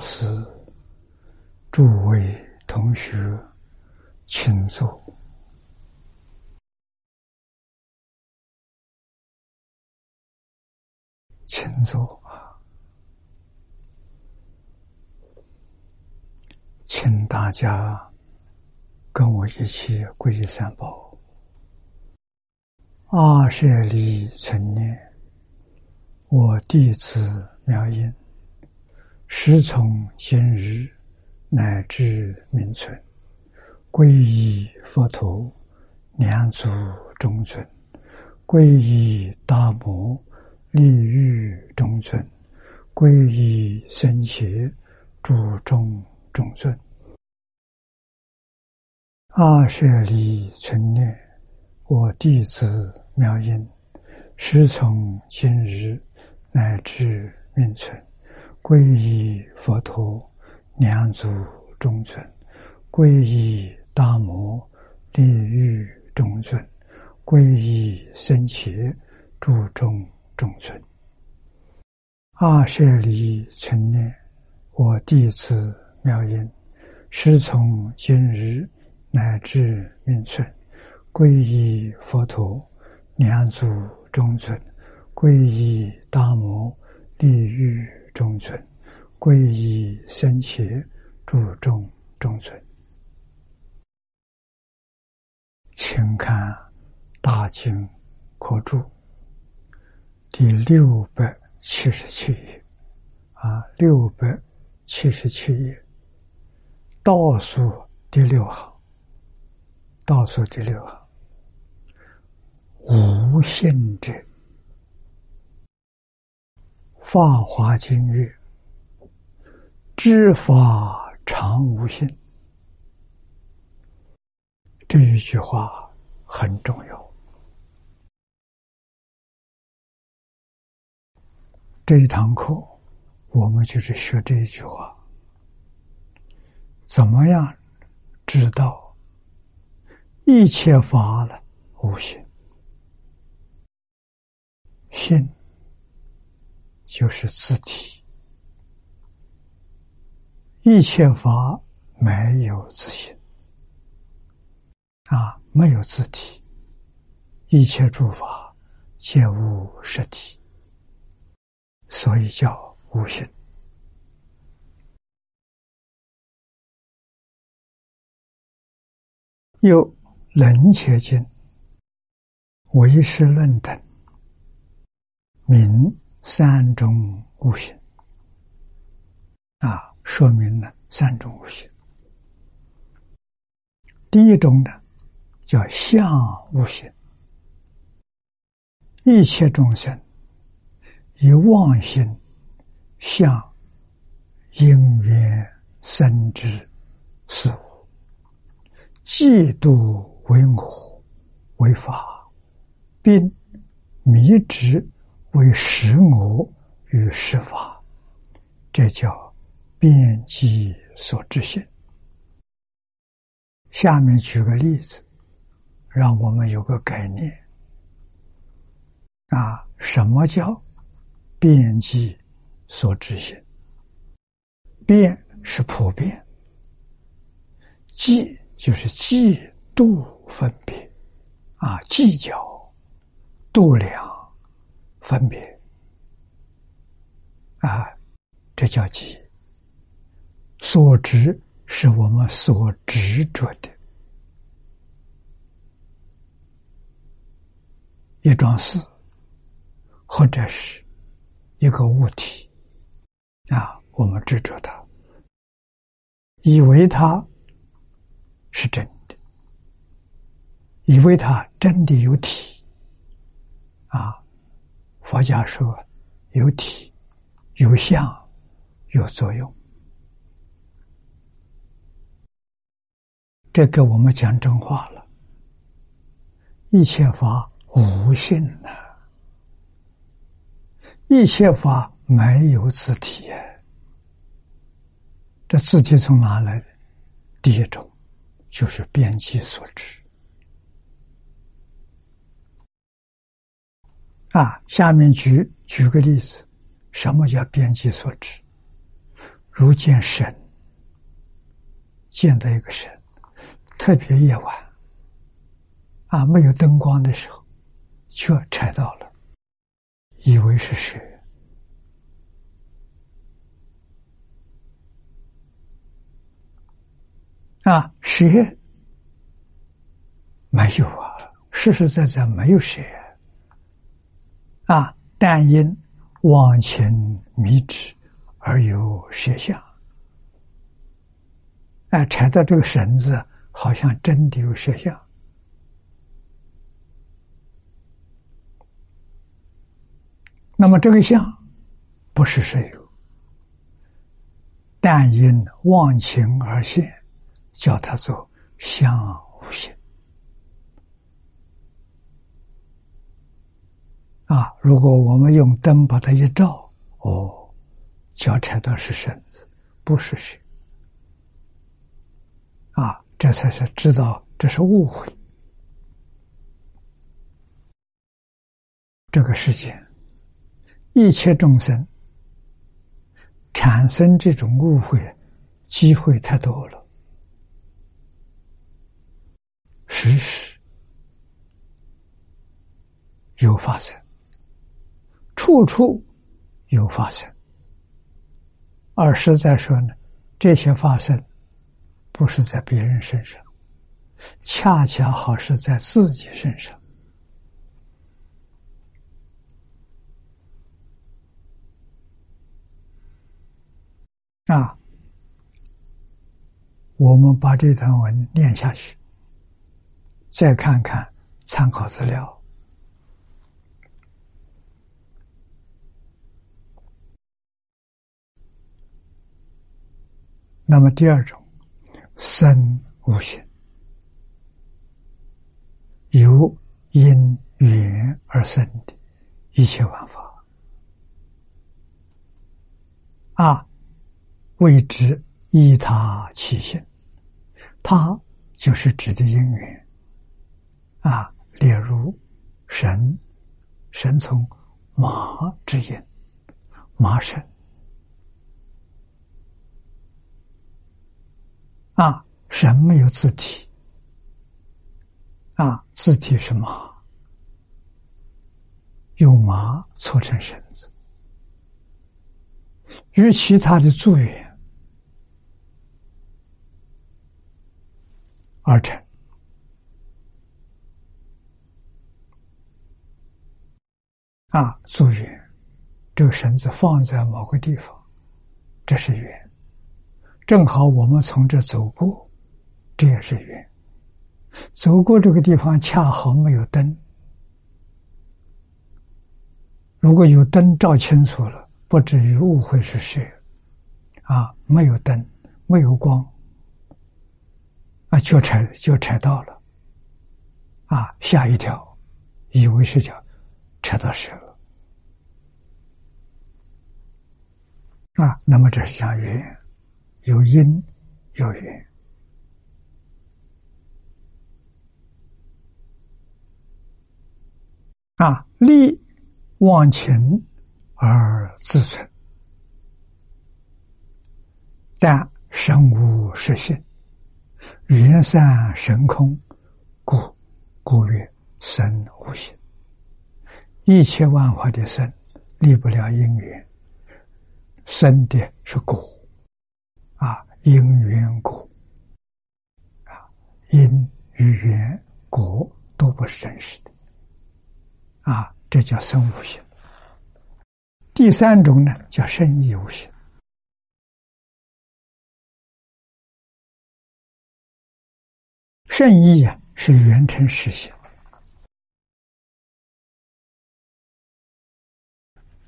法师，诸位同学，请坐，请坐啊！请大家跟我一起皈依三宝。阿舍利存念，我弟子妙音。时从今日乃至明存，皈依佛陀，两足中尊；皈依大摩，利欲中尊；皈依僧伽，注中中尊。阿舍利存念，我弟子妙音，时从今日乃至明存。皈依佛陀，两足中尊；皈依大摩，利欲中尊；皈依僧伽，注中中尊。阿舍利存念，我弟子妙音，师从今日乃至命存，皈依佛陀，两足中尊；皈依大摩，利欲。中尊，皈依僧伽，注重中尊。请看《大经可注》第六百七十七页，啊，六百七十七页，倒数第六行，倒数第六行，无限者。《法华经》曰：“知法常无性。”这一句话很重要。这一堂课，我们就是学这一句话：怎么样知道一切法了无性？性。就是自体，一切法没有自性啊，没有自体，一切诸法皆无实体，所以叫无性。又《楞伽经》《唯识论》等名。三种无形啊，说明了三种无形。第一种呢，叫相无形，一切众生以妄心向因缘生之事物，嫉妒为我为法，并迷之。为实我与实法，这叫变机所知性。下面举个例子，让我们有个概念。啊，什么叫变机所知性？变是普遍，计就是计度分别，啊，计较度量。分别啊，这叫记。所执是我们所执着的一桩事，或者是一个物体啊，我们执着它，以为它是真的，以为它真的有体啊。佛家说有体、有相、有作用，这个我们讲真话了。一切法无性呐，一切法没有自体。这自体从哪来的？第一种就是边际所致。啊，下面举举个例子，什么叫边际所致？如见神，见到一个神，特别夜晚，啊，没有灯光的时候，却踩到了，以为是蛇，啊，蛇没有啊，实实在在没有蛇，啊，但因往前迷之。而有摄像，哎，缠到这个绳子，好像真的有摄像。那么这个相不是实有，但因忘情而现，叫它做相无形。啊，如果我们用灯把它一照，哦。脚踩到是绳子，不是谁啊？这才是知道这是误会。这个世界，一切众生产生这种误会机会太多了，时时有发生，处处有发生。而实在说呢，这些发生不是在别人身上，恰恰好是在自己身上。啊，我们把这段文念下去，再看看参考资料。那么第二种，生无形，由因缘而生的一切万法，啊，谓之依他起性，他就是指的因缘，啊，例如神，神从马之因，马神。啊，神没有字体，啊，字体是马，用马搓成绳子，与其他的助缘而成。啊，助缘，这个绳子放在某个地方，这是缘。正好我们从这走过，这也是缘。走过这个地方，恰好没有灯。如果有灯照清楚了，不至于误会是谁。啊，没有灯，没有光，啊，就踩就踩到了，啊，吓一跳，以为是叫踩到蛇了。啊，那么这是讲缘。有因有缘啊，利忘情而自存，但神无实性，缘散神空，故故曰生无形。一切万法的生，离不了因缘，生的是果。因缘果，啊，因与缘果都不是真实的，啊，这叫生无性。第三种呢，叫生意无性。圣意啊，是缘成实性。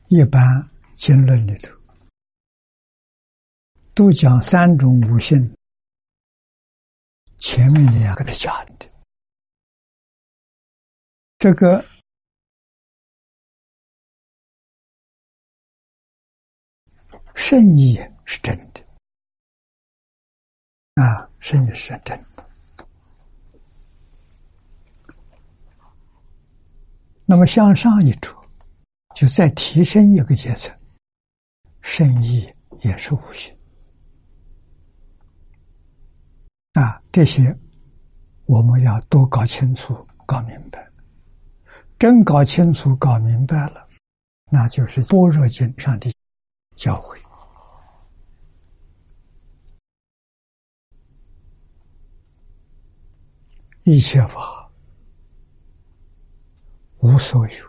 一般经论里头。都讲三种五性，前面两个是假的，这个圣意是真的啊，圣意是真的。那么向上一着，就再提升一个阶层，圣意也是无形。啊，这些我们要多搞清楚、搞明白。真搞清楚、搞明白了，那就是般若经上的教诲。一切法无所有，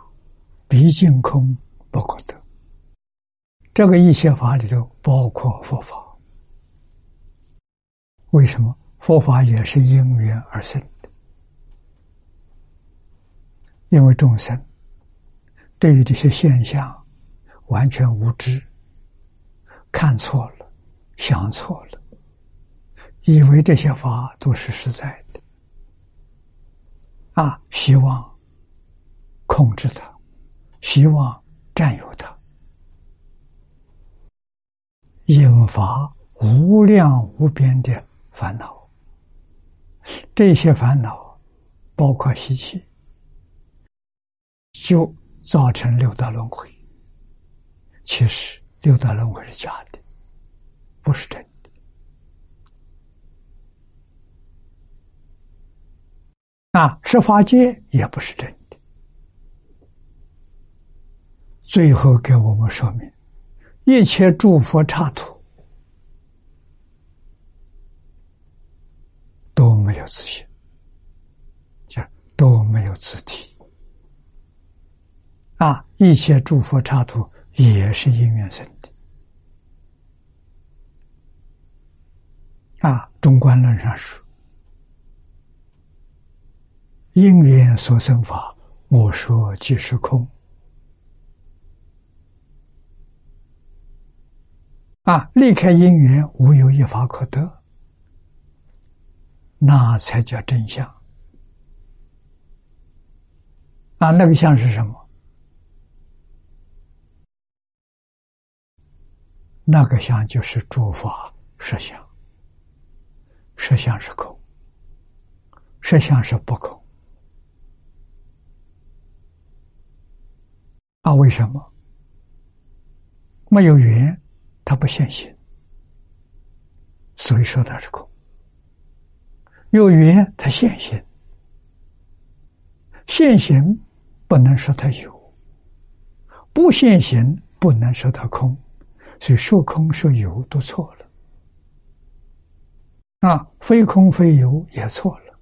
毕竟空不可得。这个一切法里头包括佛法。为什么佛法也是因缘而生的？因为众生对于这些现象完全无知，看错了，想错了，以为这些法都是实在的。啊，希望控制它，希望占有它，引发无量无边的烦恼。这些烦恼包括习气，就造成六道轮回。其实六道轮回是假的，不是真的。啊，十法界也不是真的。最后给我们说明，一切诸佛刹土都没有自信，就都没有自体。啊，一切诸佛刹土也是因缘生的。啊，中观论上说。因缘所生法，我说即是空。啊，离开因缘，无有一法可得，那才叫真相。啊，那个相是什么？那个相就是诸法实相，实相是空，实相是不空。啊，为什么没有缘，它不现行，所以说它是空；有缘，它现行，现行不能说它有，不现行不能说它空，所以说空说有都错了。啊，非空非有也错了，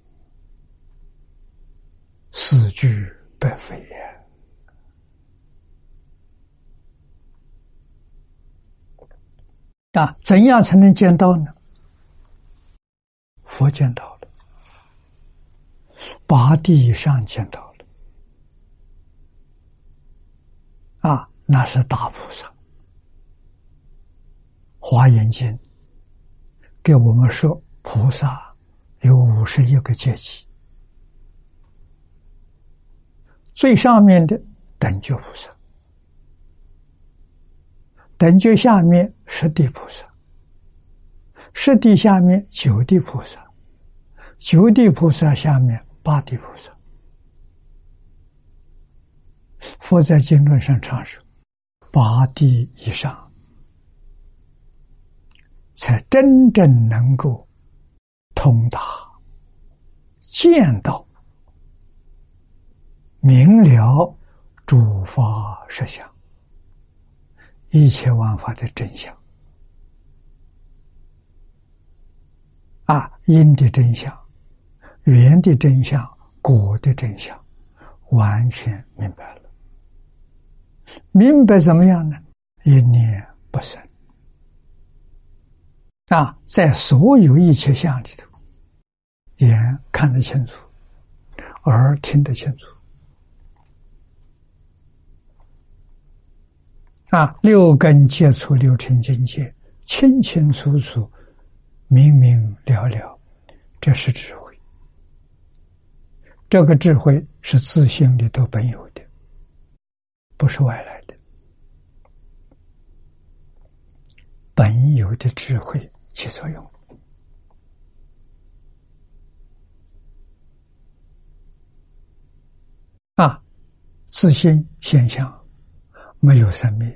四句白非也。啊，怎样才能见到呢？佛见到，八地以上见到了，啊，那是大菩萨。华严经给我们说，菩萨有五十一个阶级，最上面的等觉菩萨。等觉下面十地菩萨，十地下面九地菩萨，九地菩萨下面八地菩萨。佛在经论上常说，八地以上才真正能够通达、见到、明了诸法实相。一切万法的真相啊，因的真相、缘的真相、果的真相，完全明白了。明白怎么样呢？一念不生啊，在所有一切相里头，眼看得清楚，耳听得清楚。啊，六根接触六尘境界，清清楚楚、明明了了，这是智慧。这个智慧是自性里头本有的，不是外来的。本有的智慧起作用。啊，自性现象没有生命。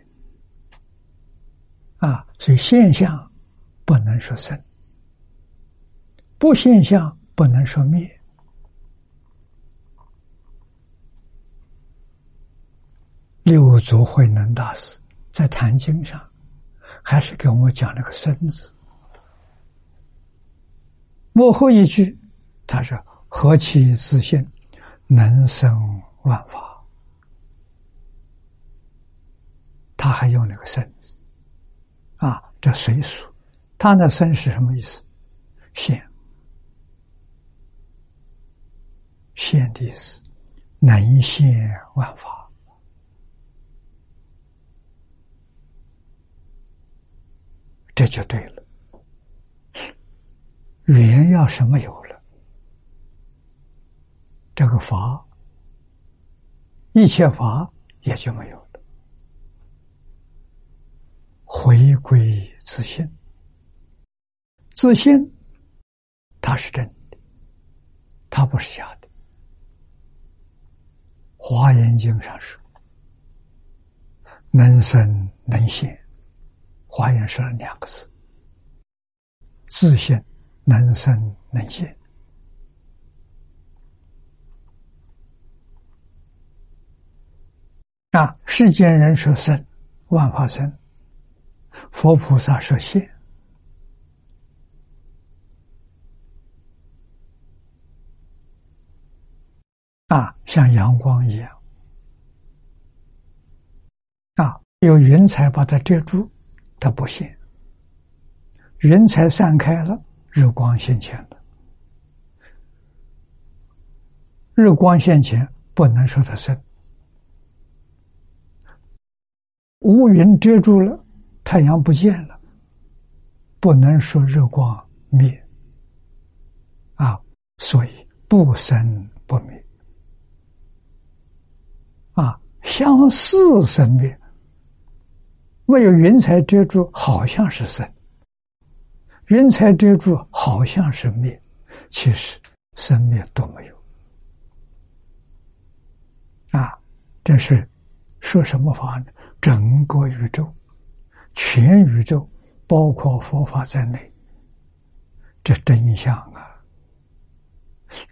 啊，所以现象不能说生，不现象不能说灭。六祖慧能大师在《坛经》上，还是跟我讲了个“生”字。幕后一句，他说：“何其自信，能生万法。”他还用了个“生”字，啊，这随俗。他那“生”是什么意思？现，现的意思，能现万法。这就对了，缘要是没有了，这个法，一切法也就没有了。回归自信，自信它是真的，它不是假的。华严经上说：“能生能现。”华严说了两个字：自信能生能现。啊，世间人说生，万法生；佛菩萨说现。啊，像阳光一样。啊，有云彩把它遮住。他不现，云彩散开了，日光现前了。日光现前，不能说它生；乌云遮住了，太阳不见了，不能说日光灭。啊，所以不生不灭。啊，相似生灭。没有云彩遮住，好像是生；云彩遮住，好像是灭。其实生灭都没有。啊，这是说什么法呢？整个宇宙，全宇宙，包括佛法在内，这真相啊！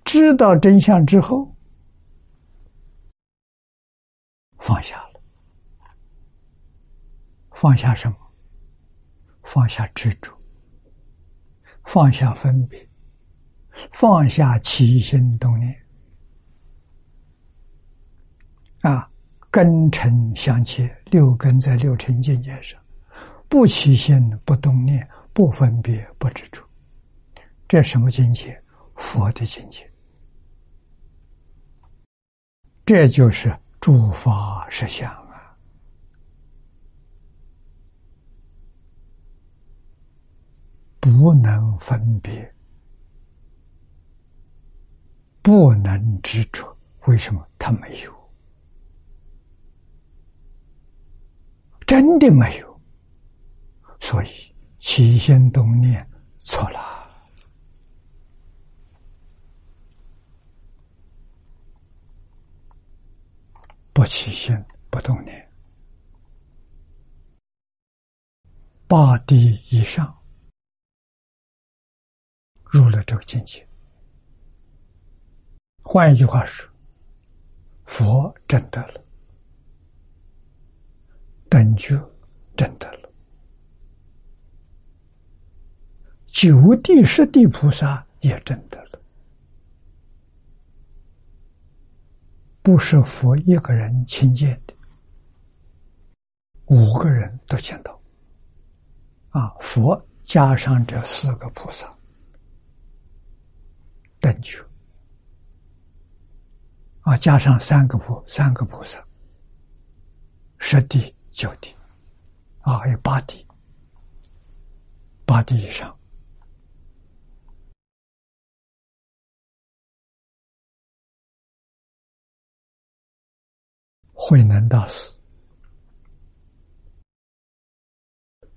知道真相之后，放下了。放下什么？放下执着，放下分别，放下起心动念。啊，根尘相切，六根在六尘境界上，不起心，不动念，不分别，不执着。这什么境界？佛的境界。这就是诸法实相。不能分别，不能执着。为什么他没有？真的没有。所以起心动念错了，不起心不动念，八地以上。入了这个境界，换一句话说，佛证得了，等觉证得了，九地十地菩萨也证得了，不是佛一个人亲见的，五个人都见到，啊，佛加上这四个菩萨。等觉。啊，加上三个菩三个菩萨，十地九地。啊，还有八地，八地以上，慧能大师。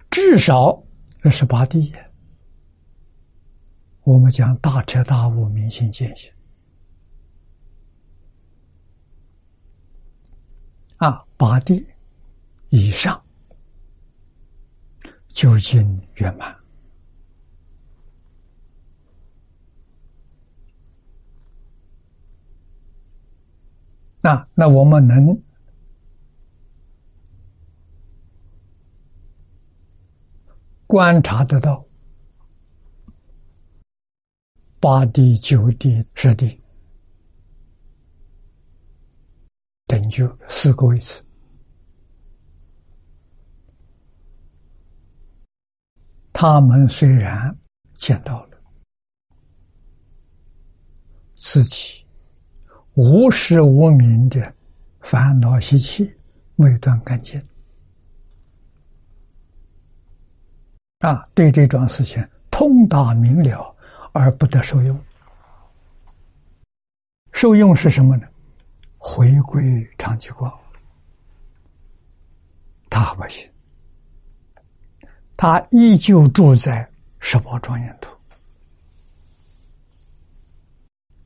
至少这是八地呀。我们将大彻大悟，明心见性。啊，八地以上究竟圆满？那那我们能观察得到。八地、九地、十地等就四个位置，他们虽然见到了自己。无始无明的烦恼习气未断干净啊！对这桩事情通达明了而不得受用，受用是什么呢？回归长期光，他不行，他依旧住在十宝庄严土，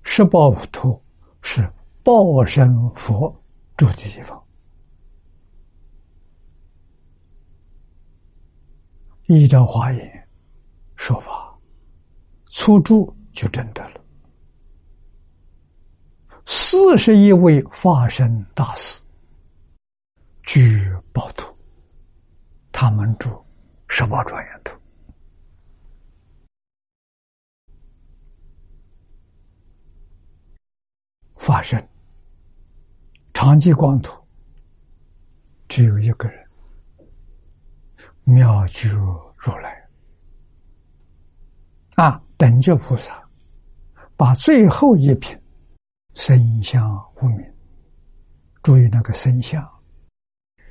十宝土。是报身佛住的地方，依照华严说法，初住就真的了。四十一位化身大师居宝土，他们住十八庄严土。发生长吉光土，只有一个人，妙觉如来啊，等觉菩萨把最后一品身相无名，注意那个身相，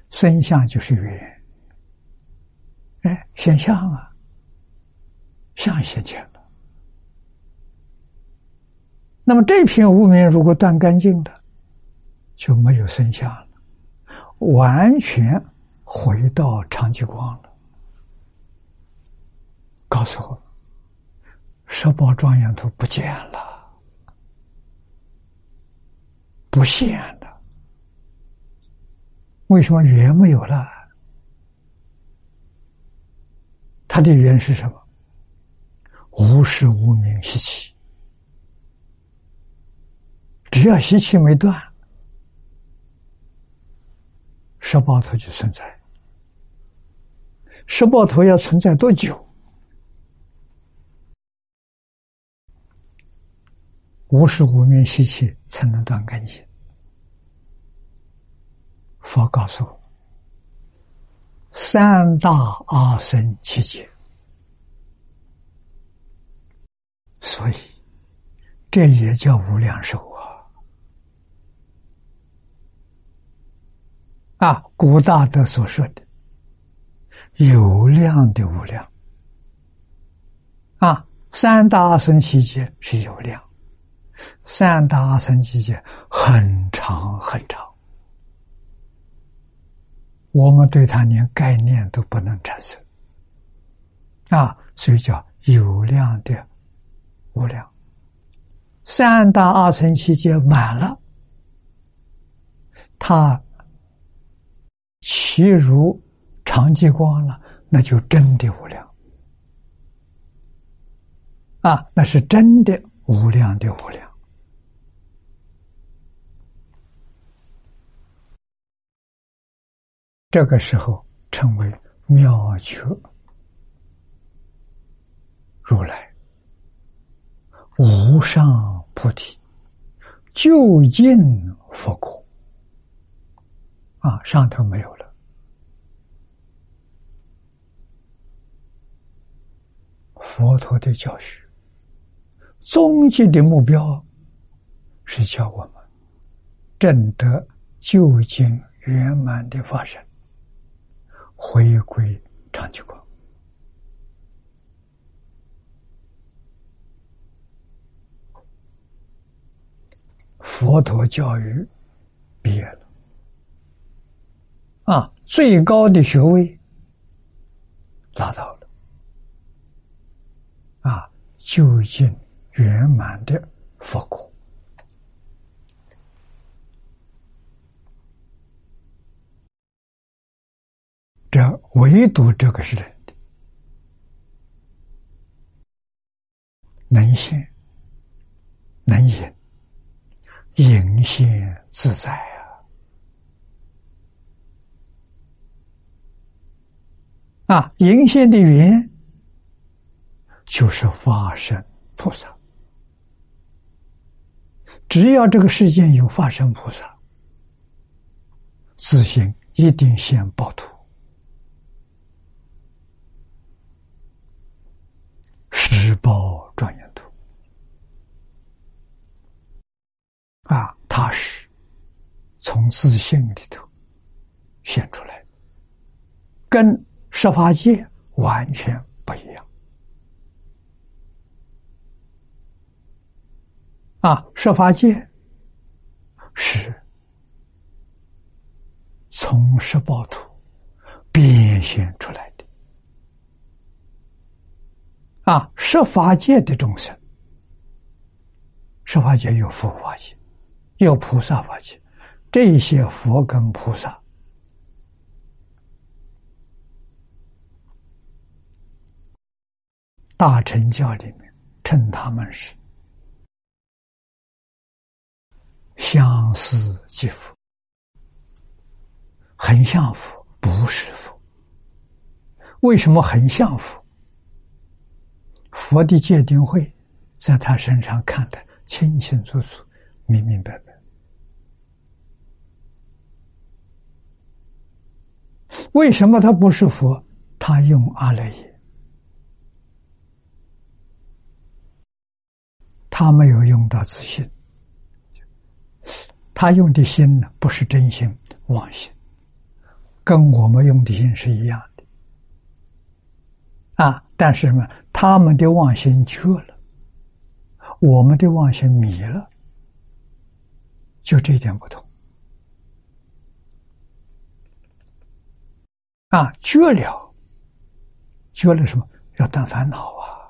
身相就是缘，哎，现象啊，相现前。那么这片无名如果断干净的，就没有剩下了，完全回到长吉光了。告诉我，十宝庄严图不见了，不现了。为什么缘没有了？它的缘是什么？无始无明习气。只要习气没断，十宝头就存在。十宝头要存在多久？无始无明习气才能断干净。佛告诉我：三大阿僧七劫。所以，这也叫无量寿啊。啊，古大德所说的有量的无量，啊，三大阿僧祇劫是有量，三大阿僧祇劫很长很长，我们对它连概念都不能产生，啊，所以叫有量的无量，三大阿僧祇劫满了，它。其如长寂光了，那就真的无量啊！那是真的无量的无量。这个时候称为妙觉如来无上菩提究竟佛果。啊，上头没有了。佛陀的教学，终极的目标是教我们证得究竟圆满的法身，回归长久光。佛陀教育毕业了。啊，最高的学位达到了，啊，究竟圆满的佛果，这唯独这个是人的，能信能言，隐现自在啊！啊，隐现的缘就是法身菩萨。只要这个世间有法身菩萨，自信一定现报土。十报庄严图啊，它是从自信里头现出来，跟十法界完全不一样啊！十法界是从十报图变现出来。啊，十法界的众生，十法界有佛法界，有菩萨法界，这些佛跟菩萨，大乘教里面称他们是相思即佛，很像佛，不是佛。为什么很像佛？佛的戒定慧，在他身上看得清清楚楚、明明白白。为什么他不是佛？他用阿赖耶，他没有用到自信，他用的心呢，不是真心，妄心，跟我们用的心是一样的。啊！但是呢，他们的妄心缺了，我们的妄心迷了，就这一点不同。啊，绝了，绝了什么？要断烦恼啊！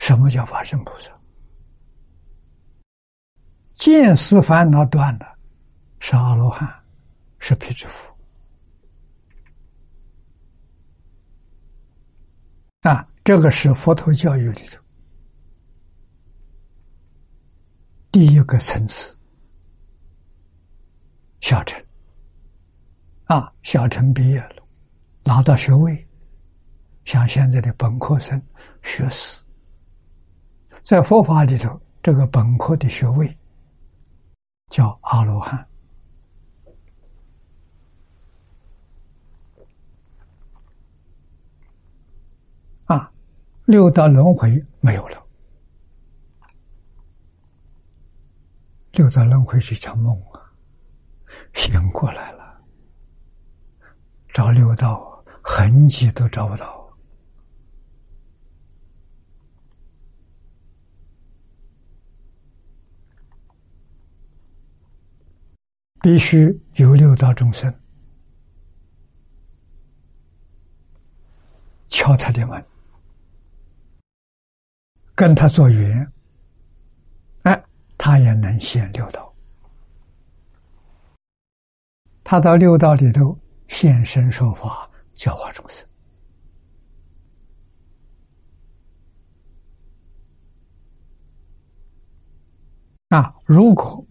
什么叫法身菩萨？见思烦恼断了，是阿罗汉。是辟支佛啊，这个是佛陀教育里头第一个层次，小乘啊，小乘毕业了，拿到学位，像现在的本科生、学士，在佛法里头，这个本科的学位叫阿罗汉。六道轮回没有了，六道轮回是一场梦啊，醒过来了，找六道痕迹都找不到，必须有六道众生敲他的门。跟他做缘，哎，他也能现六道。他到六道里头现身说法，教化众生。啊，如果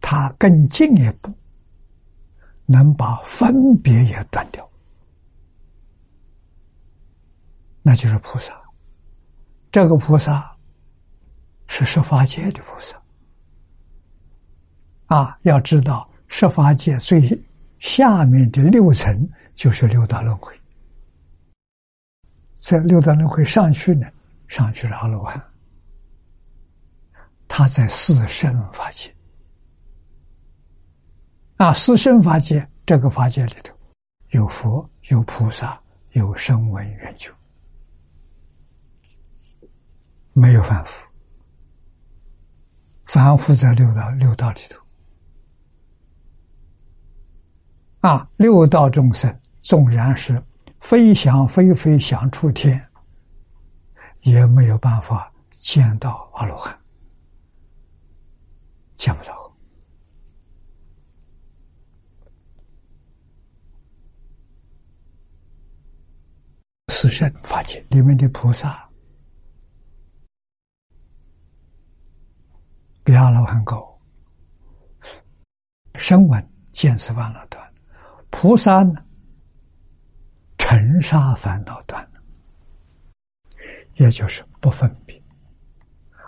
他更进一步，能把分别也断掉。那就是菩萨，这个菩萨是十法界的菩萨啊！要知道，十法界最下面的六层就是六道轮回，在六道轮回上去呢，上去是阿罗汉，他在四圣法界啊，四圣法界这个法界里头有佛、有菩萨、有声闻缘觉。没有反复，反复在六道六道里头啊！六道众生纵然是飞翔飞飞翔出天，也没有办法见到阿罗汉，见不到。四圣法界里面的菩萨比阿罗汉高，声闻见思烦恼断，菩萨呢，尘沙烦恼断了，也就是不分别。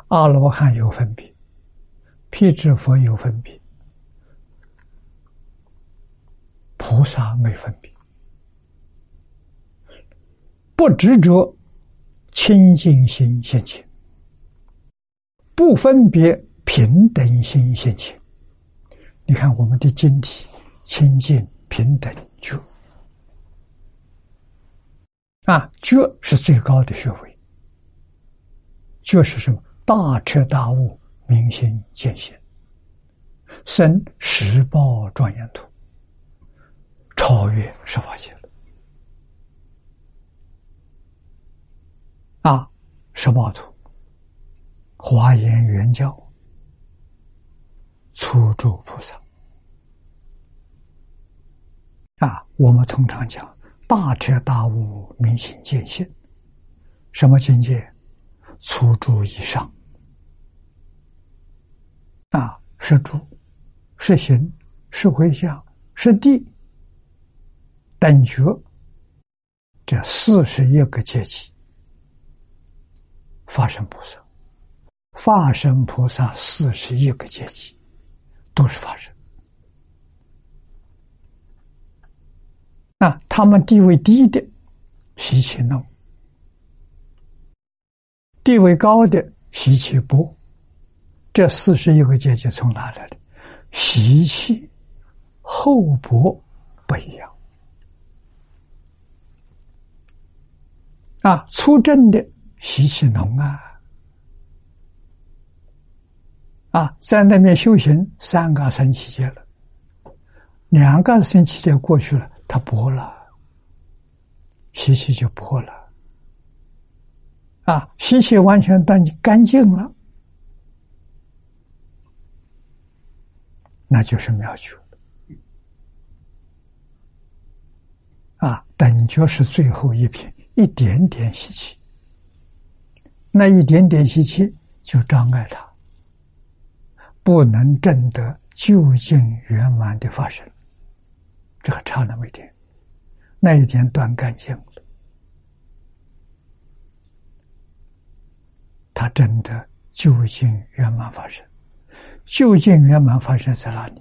阿罗汉有分别，辟支佛有分别，菩萨没分别。不执着，清净心现前；不分别，平等心现前。你看我们的经体，清净平等觉啊，觉是最高的学位。觉是什么？大彻大悟，明心见性，生十报庄严土，超越十法界了。啊，十报图，华严圆教，初住菩萨。啊，我们通常讲大彻大悟、明心见性，什么境界？初住以上。啊，是住，是行，是回向，是地，等觉，这四十一个阶级。法身菩萨，法身菩萨四十一个阶级，都是法身。那他们地位低的，习气浓；地位高的，习气薄。这四十一个阶级从哪来的？习气厚薄不一样。啊，出正的。习气浓啊！啊，在那边修行三个星期节了，两个星期节过去了，他薄了，习气就破了。啊，习气完全断干净了，那就是妙觉。啊，等觉是最后一品，一点点习气。那一点点习气就障碍他，不能证得究竟圆满的发生。这还差那么一点，那一天断干净了，他真的究竟圆满发生。究竟圆满发生在哪里？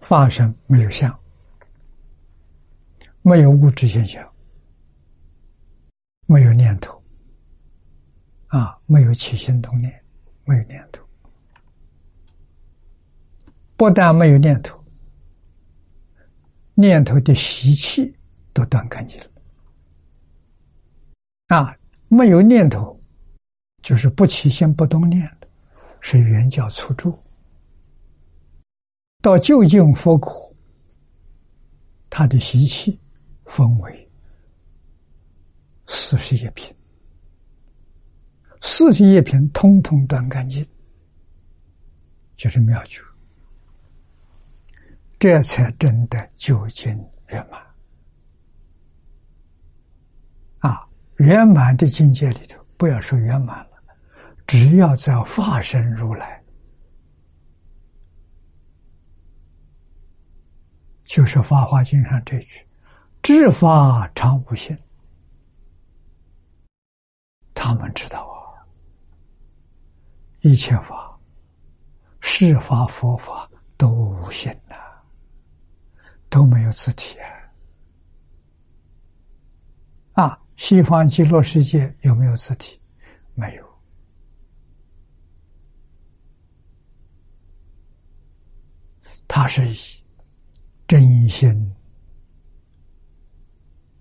发生没有相。没有物质现象，没有念头，啊，没有起心动念，没有念头。不但没有念头，念头的习气都断干净了。啊，没有念头，就是不起心不动念的，是原教初住。到究竟佛果，他的习气。分为四十一品，四十一品通通断干净，就是妙觉，这才真的究竟圆满。啊，圆满的境界里头，不要说圆满了，只要在化身如来，就是《法华经》上这句。知法常无限，他们知道啊，一切法、是法、佛法都无限呐，都没有自体啊！啊，西方极乐世界有没有自体？没有，它是以真心。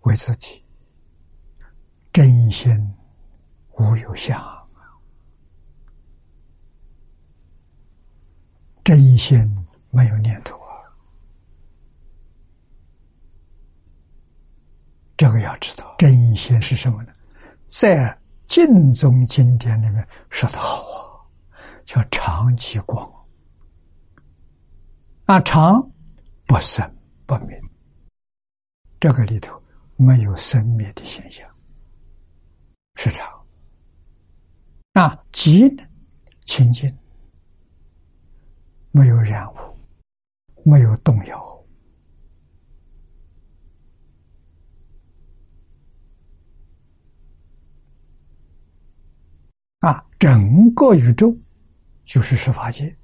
为自己真心无有相，真心没有念头啊！这个要知道，真心是什么呢？在净宗经典里面说的好啊，叫常寂光啊，常不生不灭，这个里头没有生灭的现象，是常。那极清净，没有染污，没有动摇。啊，整个宇宙就是十法界，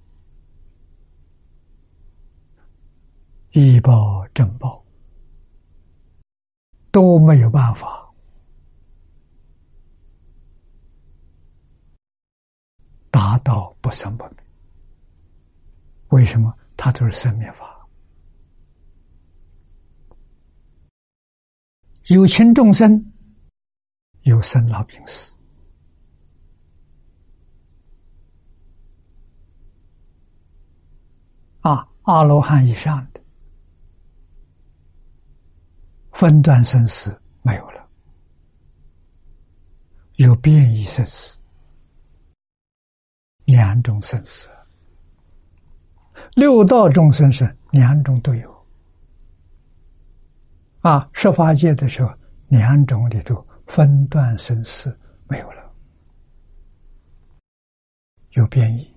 一报正报都没有办法达到不生不灭。为什么？它都是生灭法，有情众生有生老病死。啊，阿罗汉以上的分段生死没有了，有变异生死，两种生死。六道众生是两种都有。啊，十法界的时候，两种里头分段生死没有了，有变异。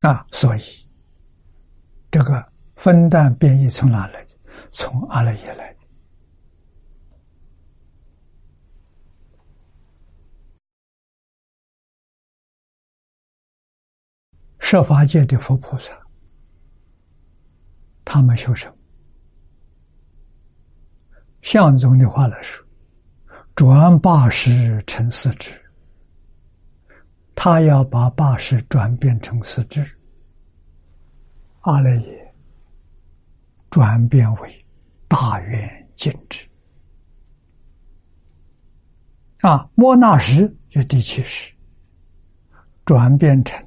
啊，所以这个分段变异从哪来？从阿赖耶来的。设法界的佛菩萨，他们修什么？相宗的话来说，转八十成四智。他要把八识转变成四智，阿赖耶转变为大愿净智啊，摩那识就第七识转变成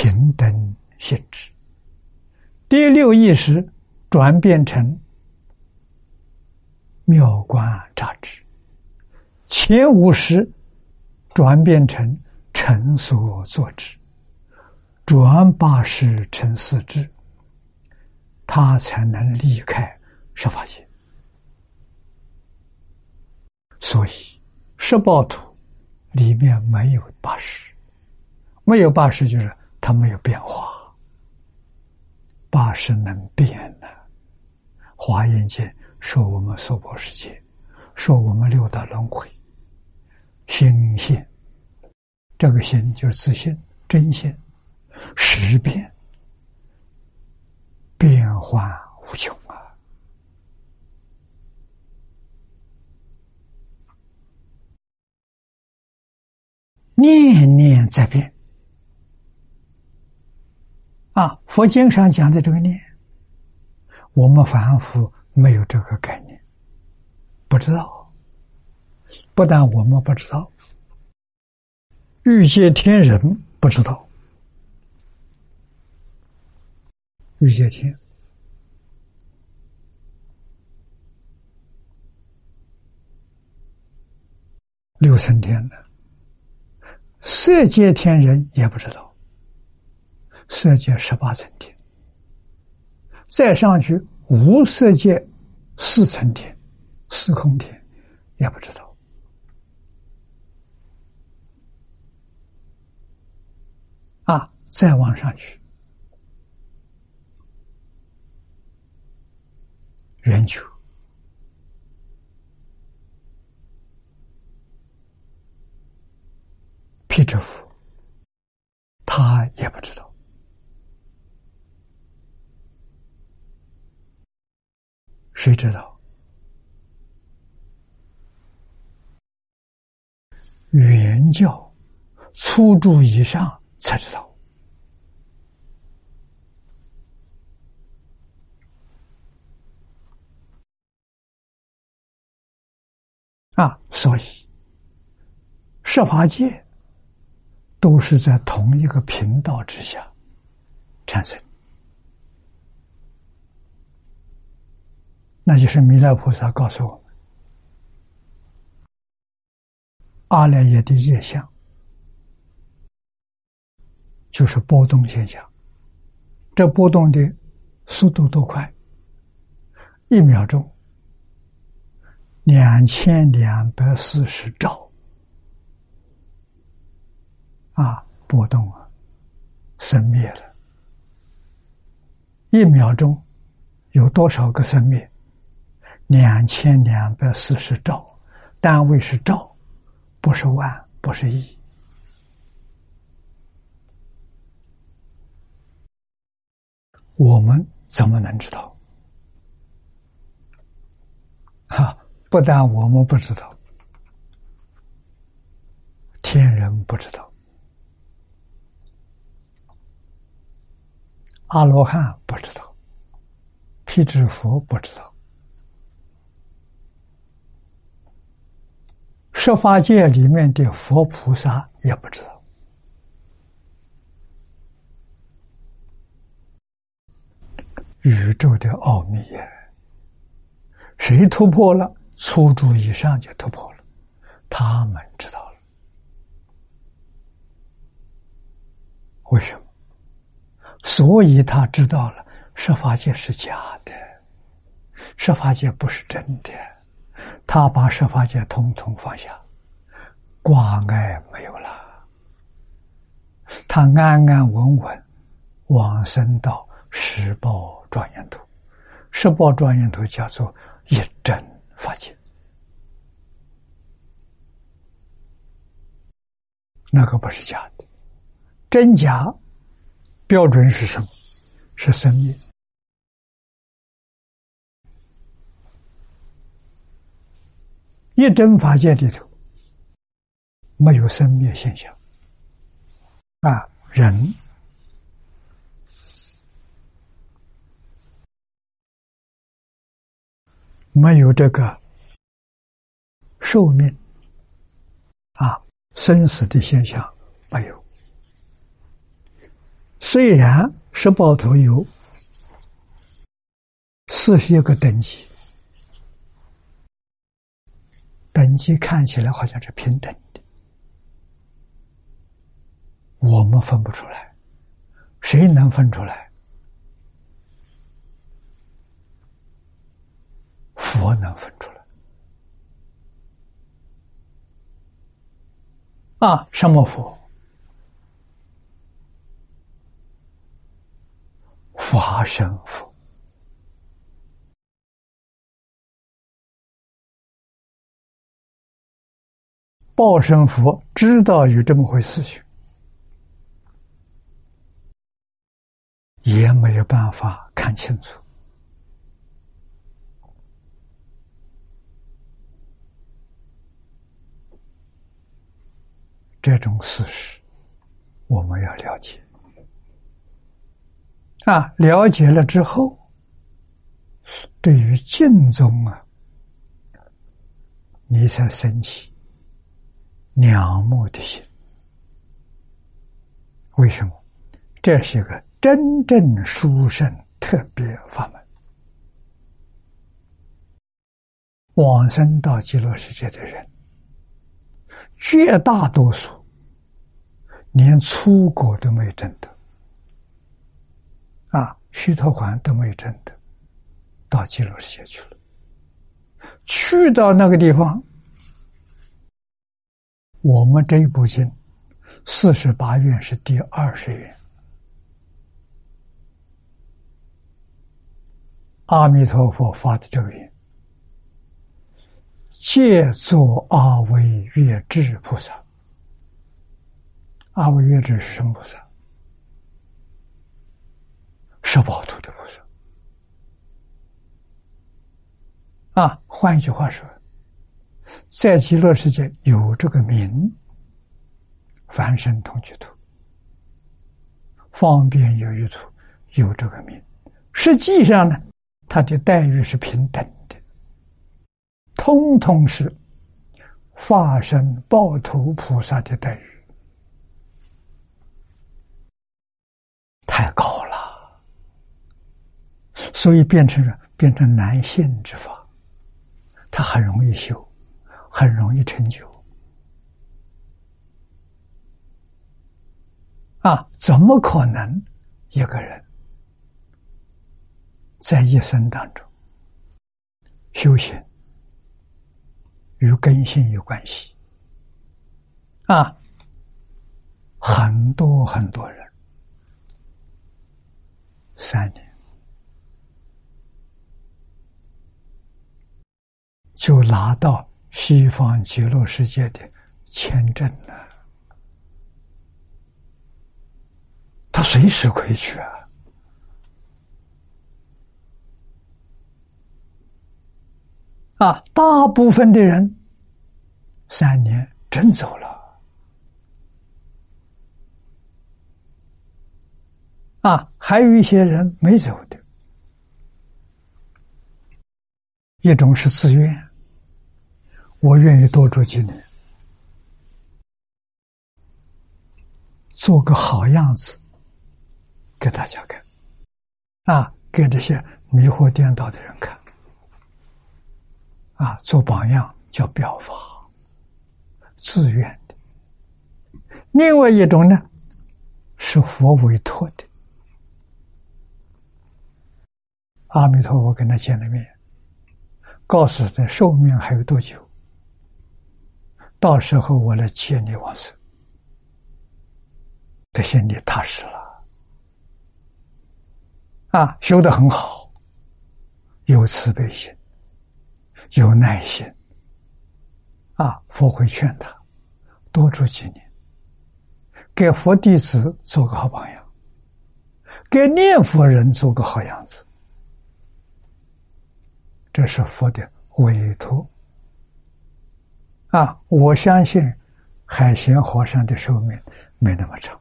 平等性质，第六意识转变成妙观察之。前五识转变成成所作之，转八识成四智，他才能离开十法界。所以十报图里面没有八识，没有八识就是它没有变化。八识能变的，华严经说我们娑婆世界，说我们六道轮回。心性，这个心就是自信、真心、识变，变幻无穷啊！念念在变啊！佛经上讲的这个念，我们凡夫没有这个概念，不知道。不但我们不知道，欲界天人不知道，欲界天六层天的色界天人也不知道，色界十八层天，再上去无色界四层天、四空天也不知道。啊，再往上去，圆球、皮质夫，他也不知道，谁知道？原教初住以上。才知道啊，所以设法界都是在同一个频道之下产生，那就是弥勒菩萨告诉我们，阿赖耶的业相。就是波动现象。这波动的速度多快？一秒钟两千两百四十兆啊！波动啊，生灭了。一秒钟有多少个生灭？两千两百四十兆，单位是兆，不是万，不是亿。我们怎么能知道？哈，不但我们不知道，天人不知道，阿罗汉不知道，辟支佛不知道，十法界里面的佛菩萨也不知道。宇宙的奥秘呀，谁突破了？初住以上就突破了，他们知道了。为什么？所以他知道了，设法界是假的，设法界不是真的。他把十法界统统放下，挂碍没有了，他安安稳稳往生到十报。庄严土，十报庄严土叫做一真法界，那个不是假的，真假标准是什么？是生命。一真法界里头没有生灭现象啊，人。没有这个寿命啊，生死的现象没有。虽然十报头有四十一个等级，等级看起来好像是平等的，我们分不出来，谁能分出来？佛能分出来啊？什么佛？法身佛。报身佛知道有这么回事情，也没有办法看清楚。这种事实，我们要了解啊！了解了之后，对于敬宗啊，你才升起两目的心。为什么？这是一个真正殊胜特别法门，往生到极乐世界的人，绝大多数。连出国都没有挣得，啊，须陀环都没有挣得，到极乐世界去了。去到那个地方，我们这一部经四十八愿是第二十愿，阿弥陀佛发的这个愿，借作阿维月智菩萨。阿维月智是什么菩萨？是宝土的菩萨。啊，换一句话说，在极乐世界有这个名，凡身同居图，方便有余图，有这个名。实际上呢，他的待遇是平等的，通通是化身报图菩萨的待遇。太高了，所以变成了变成男性之法，他很容易修，很容易成就。啊，怎么可能一个人在一生当中修行与根性有关系？啊，很多很多人三年就拿到西方极乐世界的签证呢。他随时可以去啊！啊，大部分的人三年真走了啊，还有一些人没走的。一种是自愿，我愿意多住几年，做个好样子。给大家看，啊，给这些迷惑颠倒的人看，啊，做榜样叫表法，自愿的。另外一种呢，是佛委托的。阿弥陀佛跟他见了面，告诉他寿命还有多久，到时候我来接你往生，这心里踏实了。啊，修的很好，有慈悲心，有耐心。啊，佛会劝他多住几年，给佛弟子做个好榜样，给念佛人做个好样子。这是佛的委托。啊，我相信海贤和尚的寿命没那么长。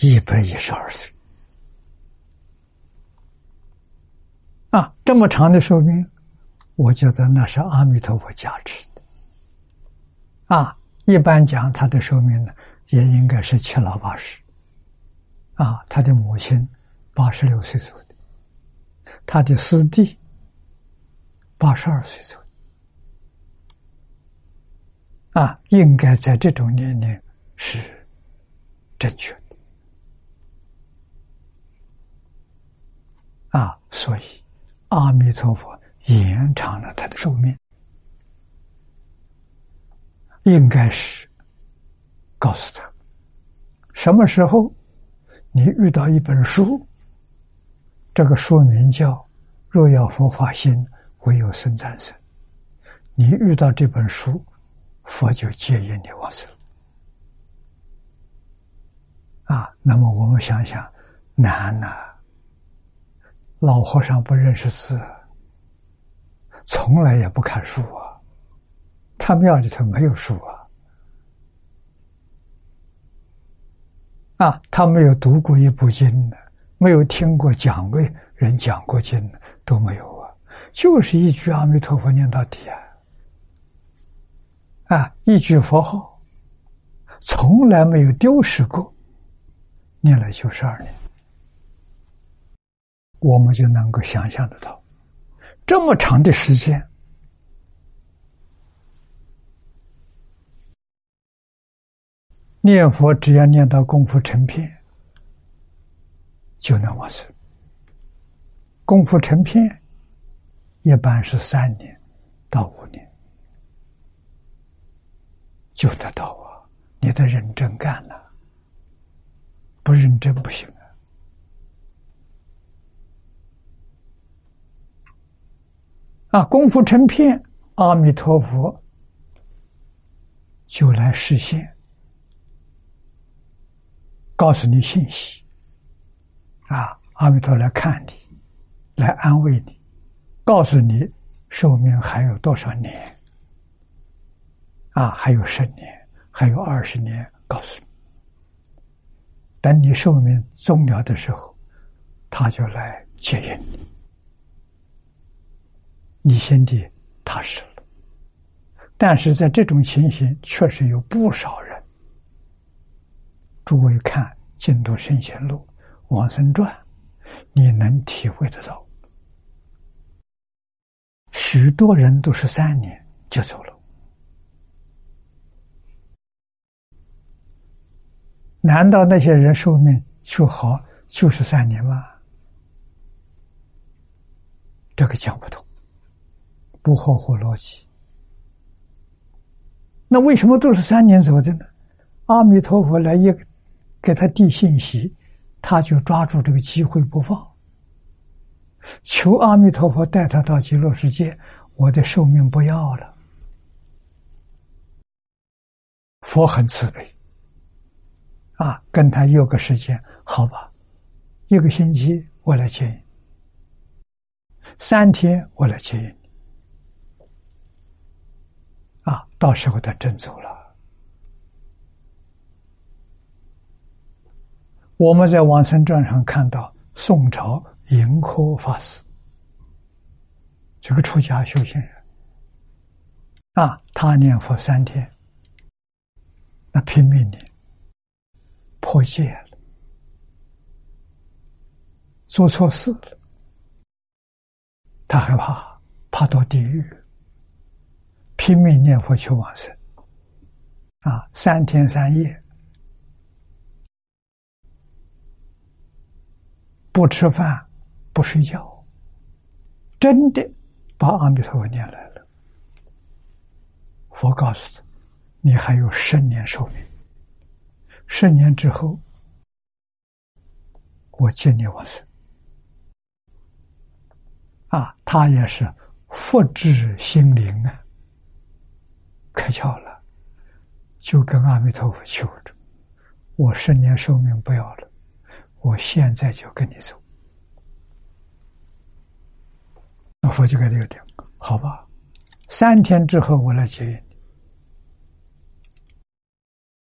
一百一十二岁啊，这么长的寿命，我觉得那是阿弥陀佛加持的啊。一般讲他的寿命呢，也应该是七老八十啊。他的母亲八十六岁走的，他的师弟八十二岁走的啊，应该在这种年龄是正确的。啊，所以阿弥陀佛延长了他的寿命，应该是告诉他，什么时候你遇到一本书，这个书名叫《若要佛法心，唯有生战胜》，你遇到这本书，佛就接引你往生。啊，那么我们想想，难呐。老和尚不认识字，从来也不看书啊。他庙里头没有书啊，啊，他没有读过一部经呢，没有听过讲过人讲过经呢，都没有。就是一句阿弥陀佛念到底啊，啊，一句佛号，从来没有丢失过，念了九十二年。我们就能够想象得到，这么长的时间，念佛只要念到功夫成片，就能往生。功夫成片，一般是三年到五年就得到啊！你得认真干了，不认真不行啊。啊，功夫成片，阿弥陀佛就来实现，告诉你信息。啊，阿弥陀来看你，来安慰你，告诉你寿命还有多少年？啊，还有十年，还有二十年，告诉你。等你寿命终了的时候，他就来接引你。你心里踏实了，但是在这种情形，确实有不少人。诸位看《净土圣贤录》《往生传》，你能体会得到，许多人都是三年就走了，难道那些人寿命就好就是三年吗？这个讲不通，不合乎逻辑。那为什么都是三年走的呢？阿弥陀佛来一给他递信息，他就抓住这个机会不放，求阿弥陀佛带他到极乐世界，我的寿命不要了。佛很慈悲，啊，跟他约个时间，好吧，一个星期我来接你，三天我来接你，啊，到时候他真走了。我们在《往生传》上看到宋朝盈科法师，这个出家修行人，啊，他念佛三天。那拼命的破戒了，做错事了，他害怕，怕到地狱，拼命念佛求往生，啊，三天三夜不吃饭，不睡觉，真的把阿弥陀佛念来了。佛告诉他。你还有十年寿命，十年之后，我接你往生。啊，他也是福至心灵啊，开窍了，就跟阿弥陀佛求着：我十年寿命不要了，我现在就跟你走。那佛就给他点，好吧，三天之后我来接你。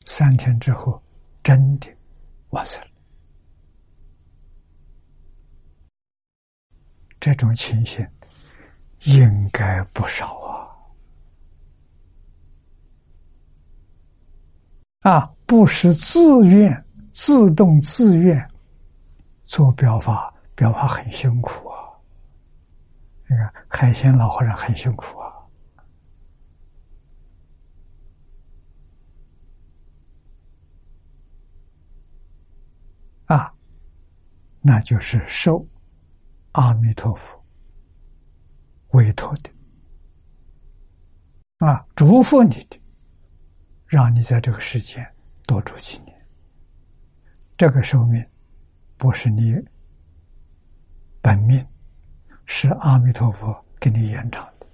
三天之后，真的完事了。这种情形应该不少啊！啊，不是自愿、自动、自愿做表法，表法很辛苦啊。那个，海鲜老和尚很辛苦啊。啊，那就是受阿弥陀佛委托的啊，嘱咐你的，让你在这个世间多住几年。这个寿命不是你本命，是阿弥陀佛给你延长的，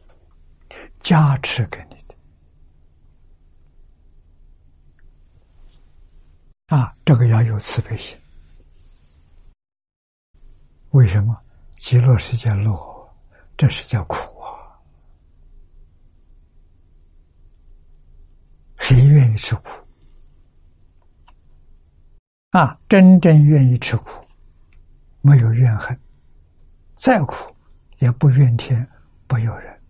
加持给你的啊，这个要有慈悲心。为什么极乐世界乐，这是叫苦啊？谁愿意吃苦？啊，真正愿意吃苦，没有怨恨，再苦也不怨天不由人。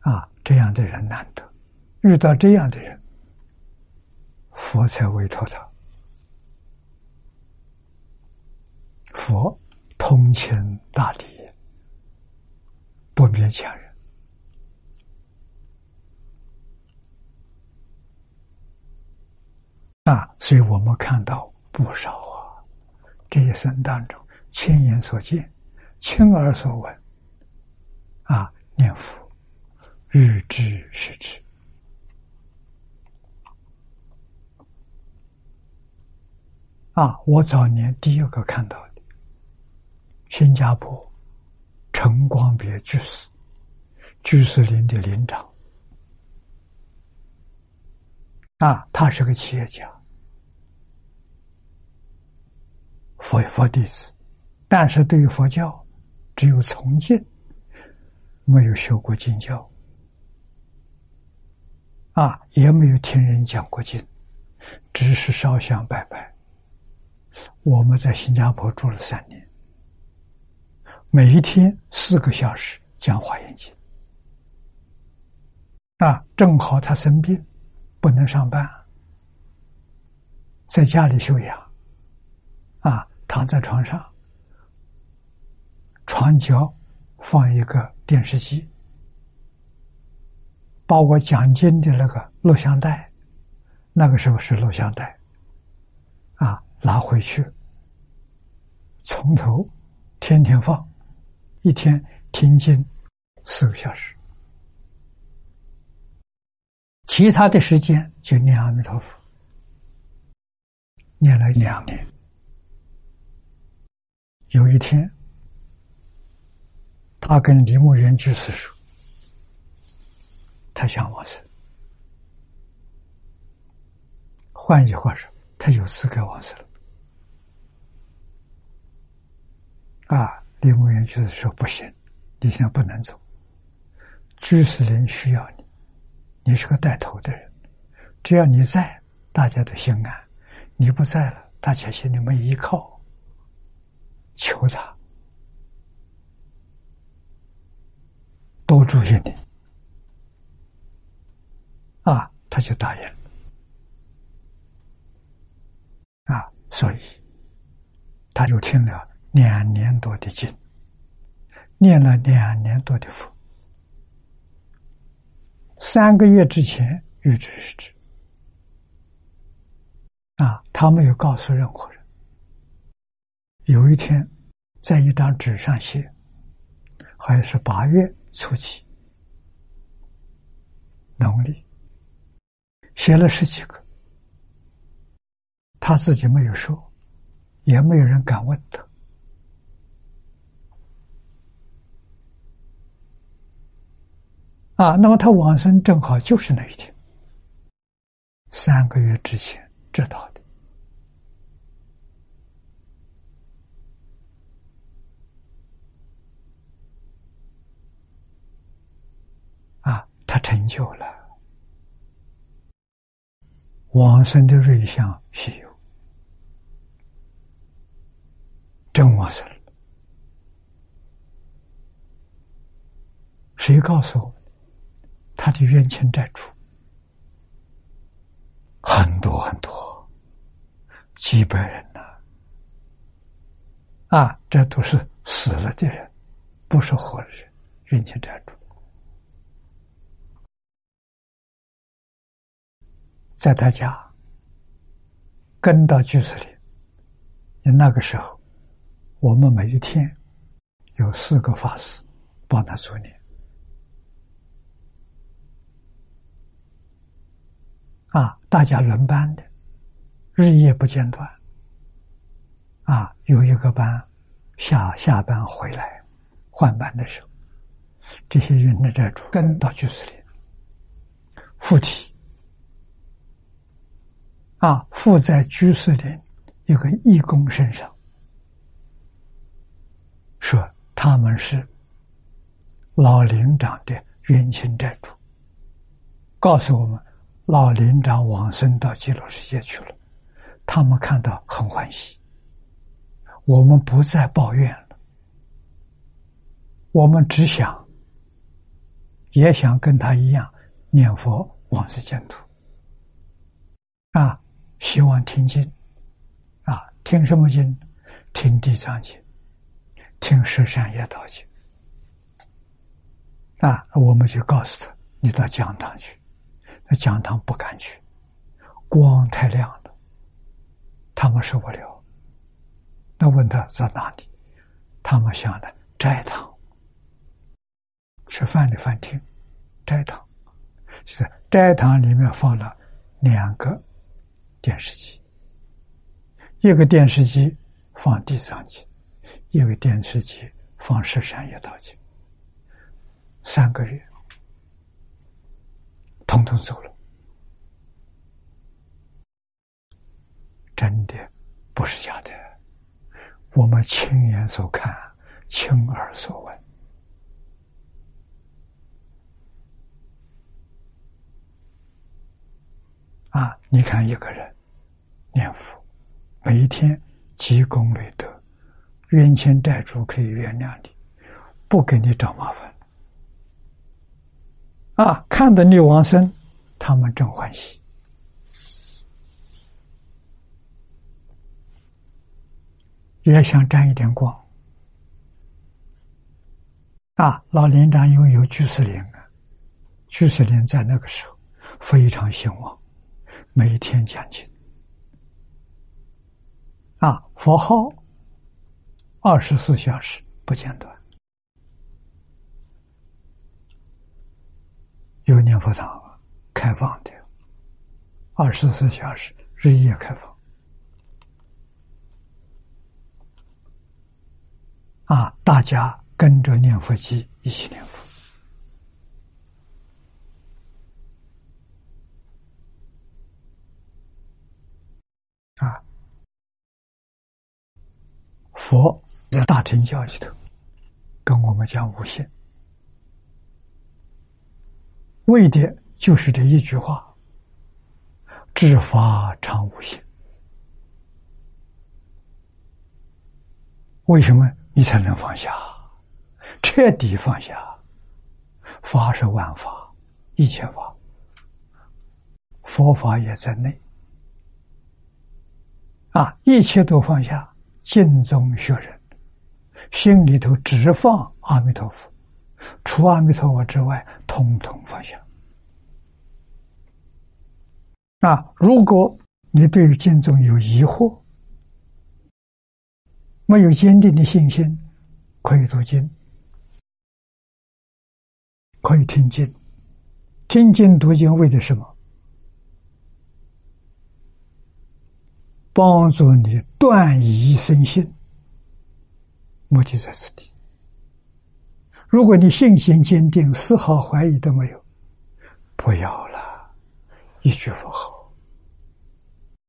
啊，这样的人难得，遇到这样的人，佛才委托他。佛通情达理，不勉强人啊！所以我们看到不少啊，这一生当中亲眼所见、亲耳所闻啊，念佛日知是知啊！我早年第一个看到的。新加坡陈光别居士，居士林的林长啊，他是个企业家，佛佛弟子，但是对于佛教只有从敬，没有学过经教啊，也没有听人讲过经，只是烧香拜拜。我们在新加坡住了三年。每一天四个小时讲华严经，啊，正好他生病，不能上班，在家里休养，啊，躺在床上，床角放一个电视机，把我讲经的那个录像带那个时候是录像带，啊，拿回去，从头天天放，一天听经四个小时，其他的时间就念阿弥陀佛，念了两年。有一天，他跟李牧原居士说：“他想往生。”换句话说，他有资格往生了。啊，李牧原居士说：“不行，你现在不能走。居士人需要你，你是个带头的人，只要你在，大家都心安；你不在了，大家心里没依靠。”求他。多注意你。啊，他就答应了。啊，所以他就听了两年多的经，念了两年多的佛，三个月之前预知是知。啊，他没有告诉任何人。有一天，在一张纸上写，好像是八月初七，农历，写了十几个，他自己没有说，也没有人敢问他。啊，那么他往生正好就是那一天，三个月之前知道的。他成就了往生的瑞相稀有，真往生。谁告诉我他的冤亲债主很多很多，几百人呢？啊，这都是死了的人，不是活人，冤亲债主。在他家跟到居士里，你那个时候，我们每一天有四个法师帮他做念，啊，大家轮班的，日夜不间断，啊，有一个班下下班回来换班的时候，这些人的债主跟到居士里附体。啊，附在居士林一个义工身上，说他们是老林长的冤亲债主，告诉我们老林长往生到极乐世界去了，他们看到很欢喜，我们不再抱怨了，我们只想也想跟他一样念佛往生净土，啊。希望听经，啊，听什么经？听地藏经，听十善业道经。啊，我们就告诉他，你到讲堂去。那讲堂不敢去，光太亮了，他们受不了。那问他在哪里？他们想的斋堂，吃饭的饭厅，斋堂，是斋堂里面放了两个。电视机，一个电视机放地藏经，一个电视机放十善业道经，三个月，统统走了，真的不是假的，我们亲眼所看，亲耳所闻。啊，你看一个人。念佛，每一天积功累德，冤亲债主可以原谅你，不给你找麻烦。啊，看到你往生，他们正欢喜。也想沾一点光。啊，老连长因为有居士林啊，居士林在那个时候非常兴旺，每天讲经。啊，佛号二十四小时不间断，有念佛堂开放的，二十四小时日夜开放。啊，大家跟着念佛机一起念佛。啊，佛在大乘教里头跟我们讲无限，为的就是这一句话：知法常无限。为什么你才能放下？彻底放下，法是万法，一切法，佛法也在内。啊，一切都放下，敬宗学人，心里头只放阿弥陀佛，除阿弥陀佛之外，统统放下。啊，如果你对于敬宗有疑惑，没有坚定的信心，可以读经，可以听经，听经读经为的什么？帮助你断疑生信，目的在此地。如果你信心坚定，丝毫怀疑都没有，不要了，一句佛号。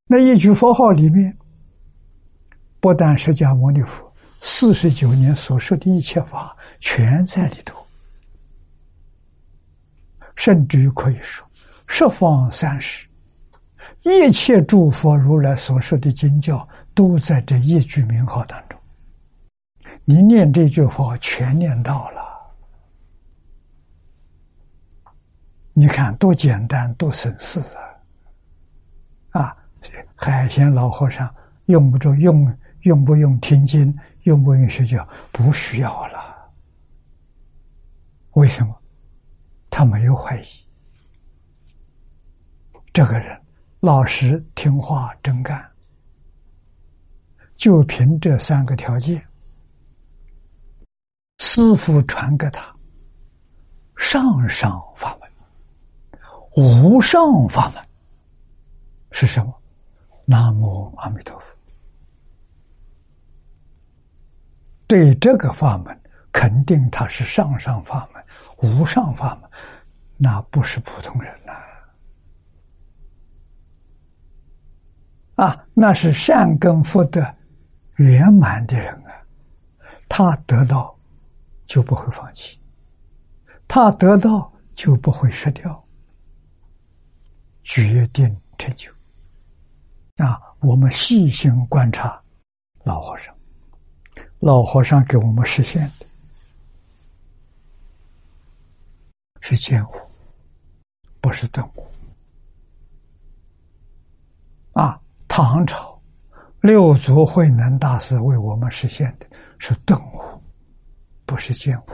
那一句佛号里面，不但释迦牟尼佛四十九年所说的一切法全在里头，甚至于可以说十方三世。一切诸佛如来所说的经教，都在这一句名号当中。你念这句话，全念到了。你看多简单，多省事啊！啊，海鲜老和尚用不着用，用不用听经，用不用学教，不需要了。为什么？他没有怀疑这个人。老实听话真干，就凭这三个条件，师傅传给他上上法门、无上法门是什么？南无阿弥陀佛。对这个法门，肯定他是上上法门、无上法门，那不是普通人呐。啊那是善根福德圆满的人啊，他得到就不会放弃，他得到就不会失掉，决定成就。啊，我们细心观察老和尚，老和尚给我们实现的是坚固，不是顿悟。啊。唐朝六祖慧能大师为我们实现的是顿悟，不是见悟。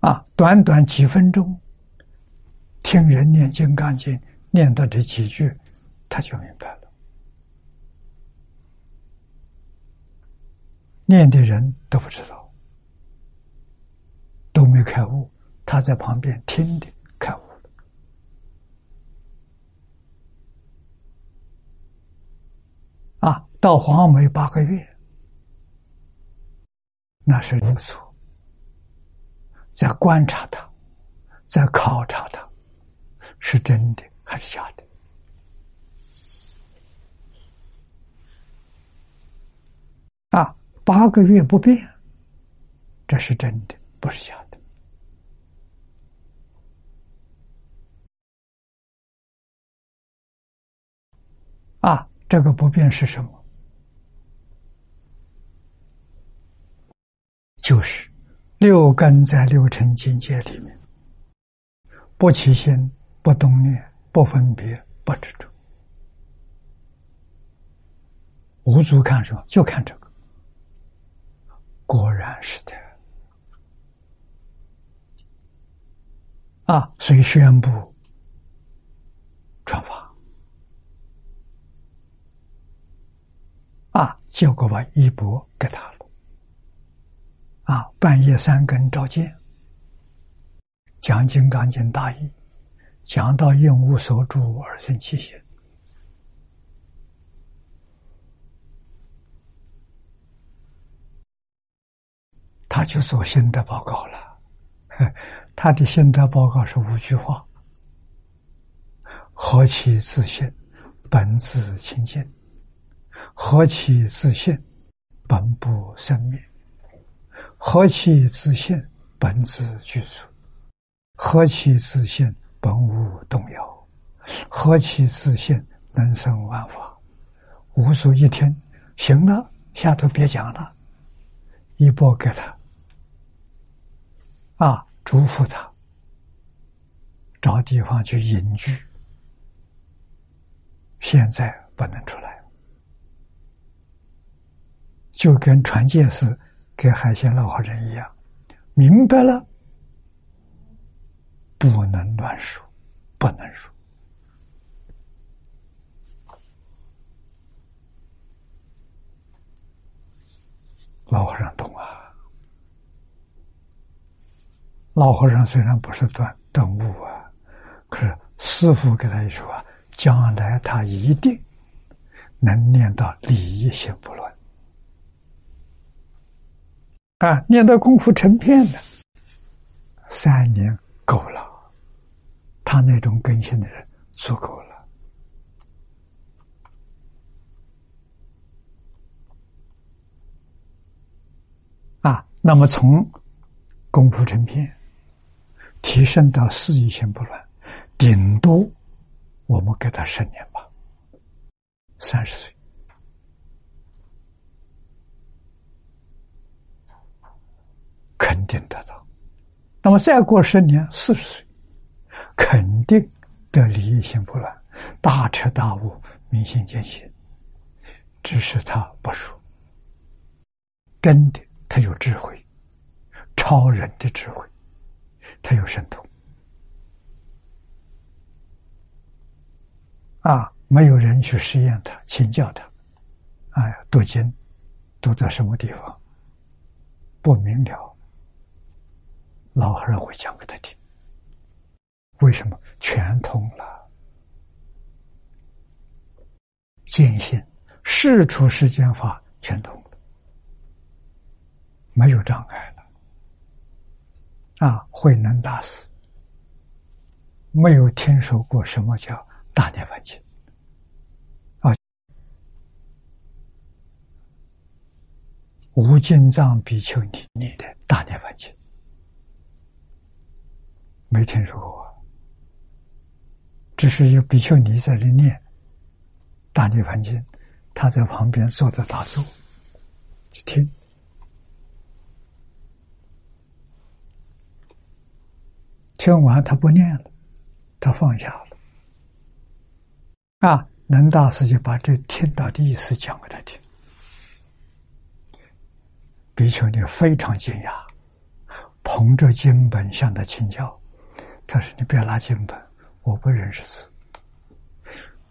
啊，短短几分钟，听人念《金刚经》，念到这几句，他就明白了。念的人都不知道，都没开悟，他在旁边听的开悟。啊，到黄梅八个月，那是不错。在观察他，在考察他，是真的还是假的？啊，八个月不变，这是真的，不是假的。啊。这个不变是什么？就是六根在六尘境界里面，不起心，不动念，不分别，不执着，无足看什么，就看这个。果然是的啊，所以宣布传法啊，结果把衣钵给他。啊，半夜三更召见，讲《金刚经》大义，讲到应无所住而生其心，他就做心得报告了。他的心得报告是五句话：何其自信，本自清净；何其自信，本不生灭；何其自信，本自具足；何其自信，本无动摇；何其自信，能生万法。无数一听，行了，下头别讲了，一波给他啊。嘱咐他找地方去隐居，现在不能出来，就跟传戒士跟海鲜老和尚一样，明白了，不能乱说，不能说，老和尚懂啊。老和尚虽然不是顿顿悟啊，可是师傅给他一说啊，将来他一定能念到礼一心不乱啊，念到功夫成片了，三年够了，他那种根性的人足够了啊。那么从功夫成片。提升到四意心不乱，顶多我们给他十年吧，三十岁肯定得到。那么再过十年，四十岁肯定得离异心不乱，大彻大悟，明心见性。只是他不说，真的，他有智慧，超人的智慧。他有神通啊！没有人去实验他，请教他。哎，读经读在什么地方不明了，老和尚会讲给他听。为什么全通了？见性事出世间法全通了，没有障碍了。啊，慧能大师没有听说过什么叫大涅槃经啊，无尽藏比丘尼念的大涅槃经没听说过，只是有比丘尼在里念大涅槃经，他在旁边坐着打坐，去听。听完他不念了，他放下了。啊，能大师就把这听到的意思讲给他听。比丘尼非常惊讶，捧着经本向他请教。他说：“你不要拿经本，我不认识字。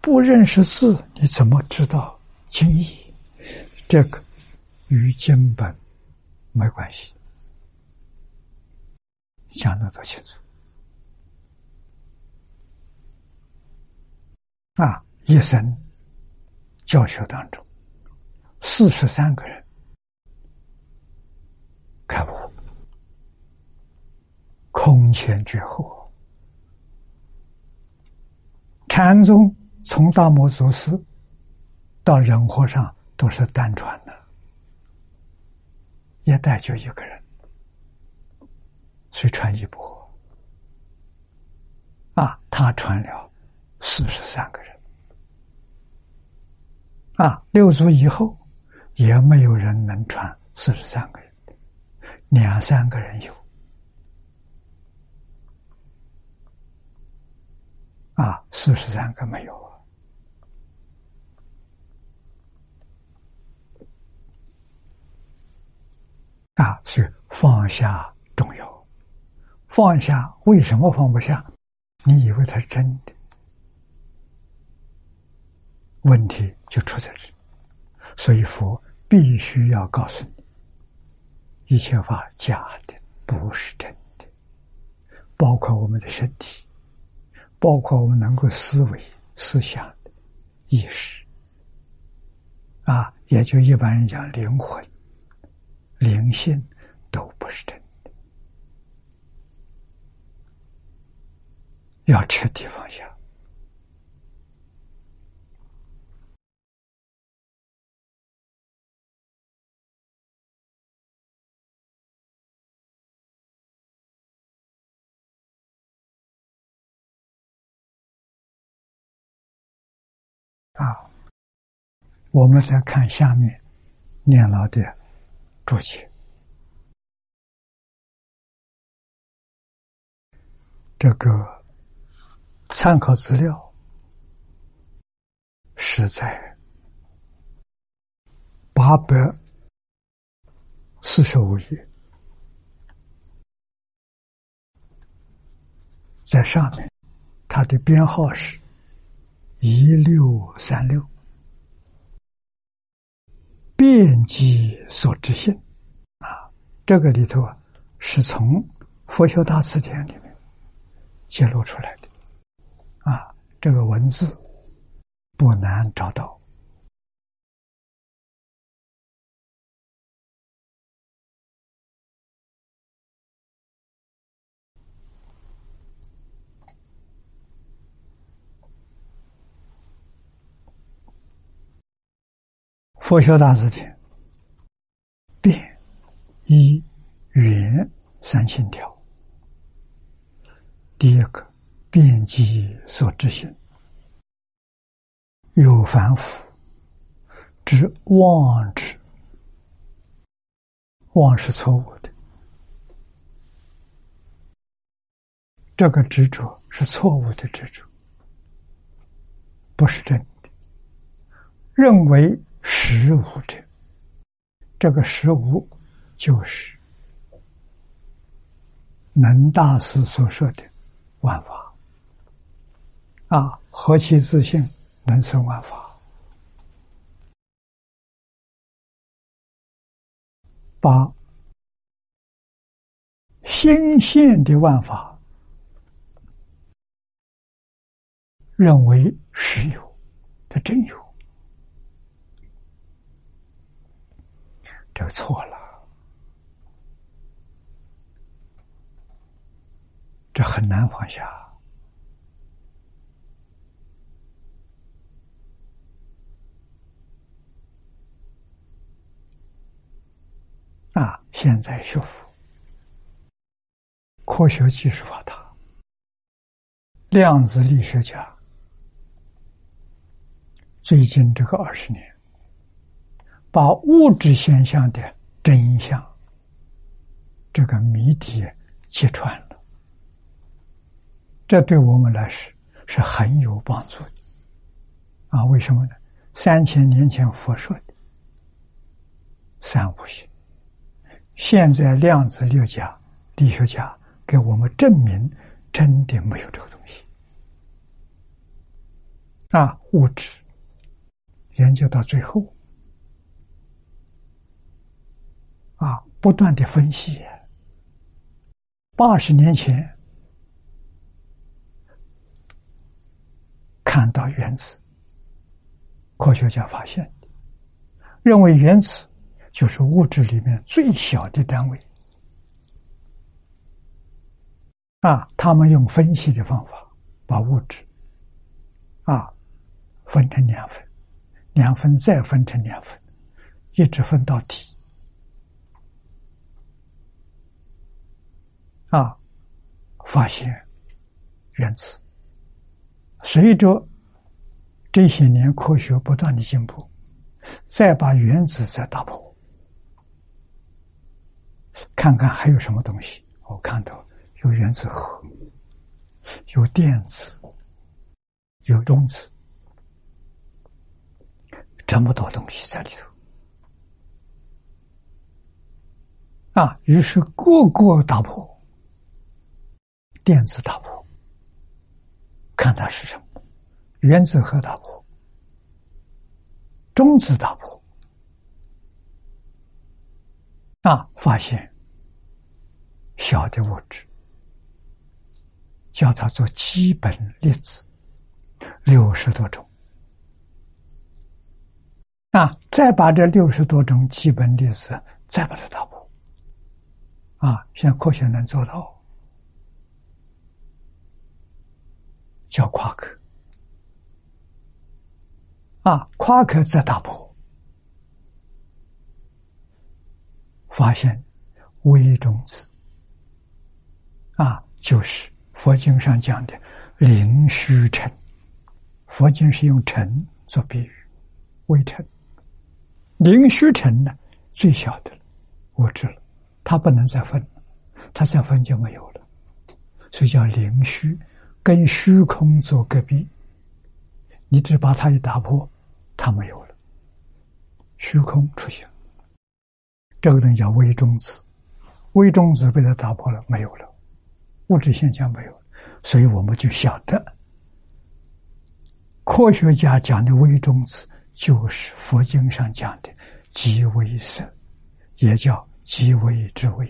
不认识字，你怎么知道经义？这个与经本没关系，讲的多清楚。”啊！一生教学当中，四十三个人开悟，空前绝后。禅宗从大摩祖师到人和尚都是单传的，一代就一个人，虽传一钵。啊，他传了。四十三个人，啊，六祖以后也没有人能传四十三个人，两三个人有，啊，四十三个没有啊，所以放下重要，放下为什么放不下？你以为它是真的？问题就出在这，所以佛必须要告诉你，一切法假的，不是真的，包括我们的身体，包括我们能够思维、思想意识，啊，也就一般人讲灵魂、灵性都不是真的，要彻底放下。啊，我们再看下面念老的注解，这个参考资料是在八百四十五页，在上面，它的编号是。一六三六，遍记所知性啊，这个里头啊，是从《佛学大辞典》里面揭露出来的。啊，这个文字不难找到。佛学大字典，变一圆三千条。第一个变机所执性，有凡夫之妄执，妄是错误的，这个执着是错误的执着，不是真的，认为。实无者，这个实无就是能大师所说的万法啊，何其自信，能生万法？把新现的万法认为实有，它真有。这错了，这很难放下啊！现在学佛，科学技术发达，量子力学家最近这个二十年。把物质现象的真相这个谜底揭穿了，这对我们来说是很有帮助的啊！为什么呢？三千年前佛说的三无性，现在量子力家力学家给我们证明，真的没有这个东西啊！物质研究到最后。啊，不断的分析。八十年前看到原子，科学家发现，认为原子就是物质里面最小的单位。啊，他们用分析的方法把物质啊分成两份，两份再分成两份，一直分到底。啊，发现原子，随着这些年科学不断的进步，再把原子再打破，看看还有什么东西。我看到有原子核，有电子，有中子，这么多东西在里头。啊，于是个个打破。电子打破，看它是什么；原子核打破，中子打破，啊，发现小的物质，叫它做基本粒子，六十多种。啊，再把这六十多种基本粒子再把它打破，啊，现在科学能做到，叫夸克。啊，夸克再打破，发现微中子，啊，就是佛经上讲的灵虚尘。佛经是用尘做比喻，微尘。灵虚尘呢，最小的物质了，它不能再分，它再分就没有了，所以叫灵虚，跟虚空做隔壁。你只把它一打破，它没有了，虚空出现，这个东西叫微中子，微中子被它打破了，没有了，物质现象没有了，所以我们就晓得，科学家讲的微中子。就是佛经上讲的极微色，也叫极微之微。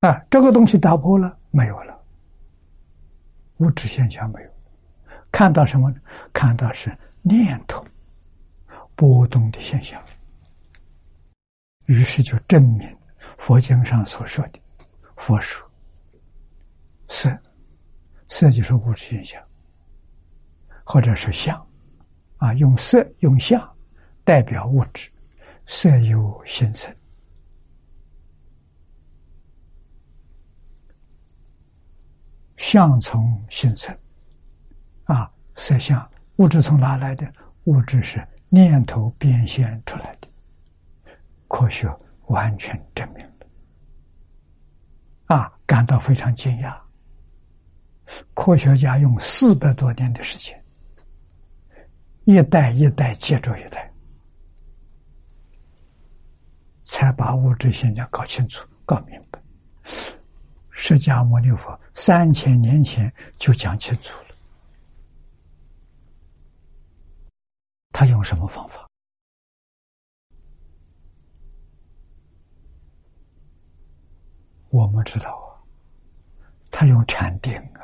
啊，这个东西打破了，没有了，物质现象没有，看到什么？呢？看到是念头波动的现象。于是就证明佛经上所说的佛说。色，色就是物质现象。或者是相，啊，用色用相代表物质，色有形成，相从形成，啊，色相物质从哪来的？物质是念头变现出来的，科学完全证明了，啊，感到非常惊讶。科学家用四百多年的时间。一代一代接着一代，才把物质现象搞清楚、搞明白。释迦牟尼佛三千年前就讲清楚了，他用什么方法？我们知道啊，他用禅定啊。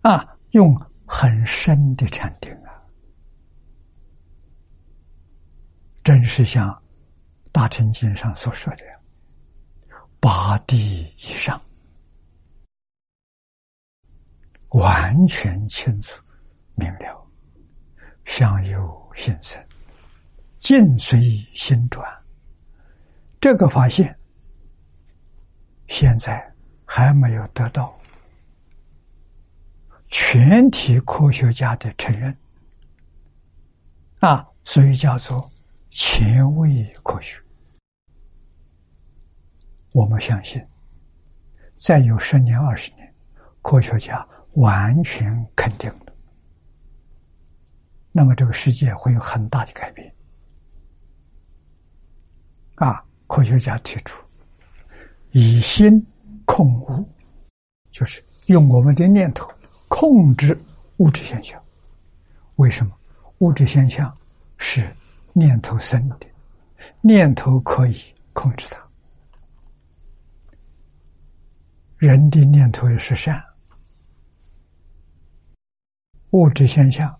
啊，用很深的禅定啊，真是像《大乘经》上所说的八地以上，完全清楚明了，相由心生，境随心转。这个发现，现在还没有得到。全体科学家的承认啊，所以叫做前卫科学。我们相信，再有十年、二十年，科学家完全肯定了，那么这个世界会有很大的改变。啊，科学家提出以心控物，就是用我们的念头。控制物质现象，为什么？物质现象是念头生的，念头可以控制它。人的念头也是善，物质现象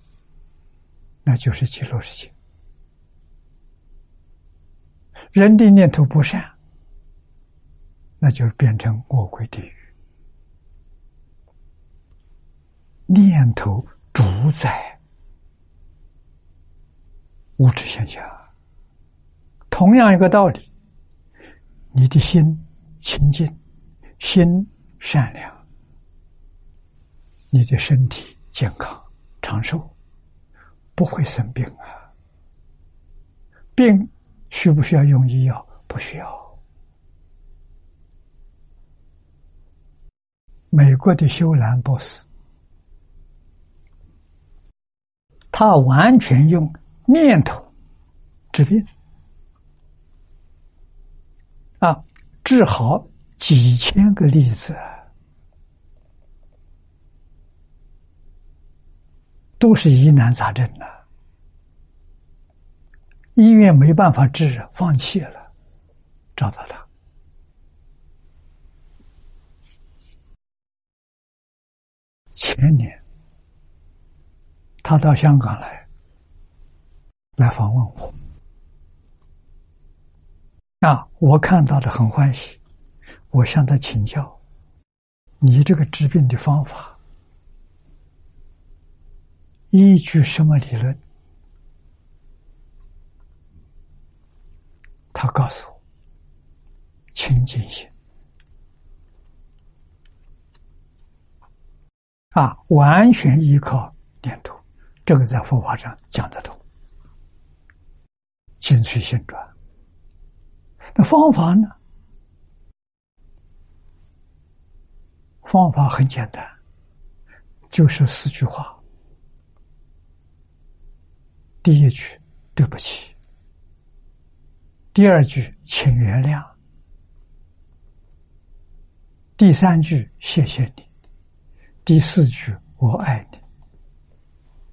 那就是极乐世界。人的念头不善，那就变成恶鬼地狱。念头主宰物质现象，同样一个道理，你的心清净，心善良，你的身体健康长寿，不会生病啊。病需不需要用医药？不需要。美国的修兰博士。他完全用念头治病啊，治好几千个例子，都是疑难杂症啊。医院没办法治，放弃了，找到他。前年，他到香港来，来访问我。啊，我看到的很欢喜，我向他请教：你这个治病的方法，依据什么理论？他告诉我：清净心。啊，完全依靠念头，这个在佛法上讲得通。心随心转，那方法呢？方法很简单，就是四句话。第一句对不起，第二句请原谅，第三句谢谢你。第四句“我爱你”，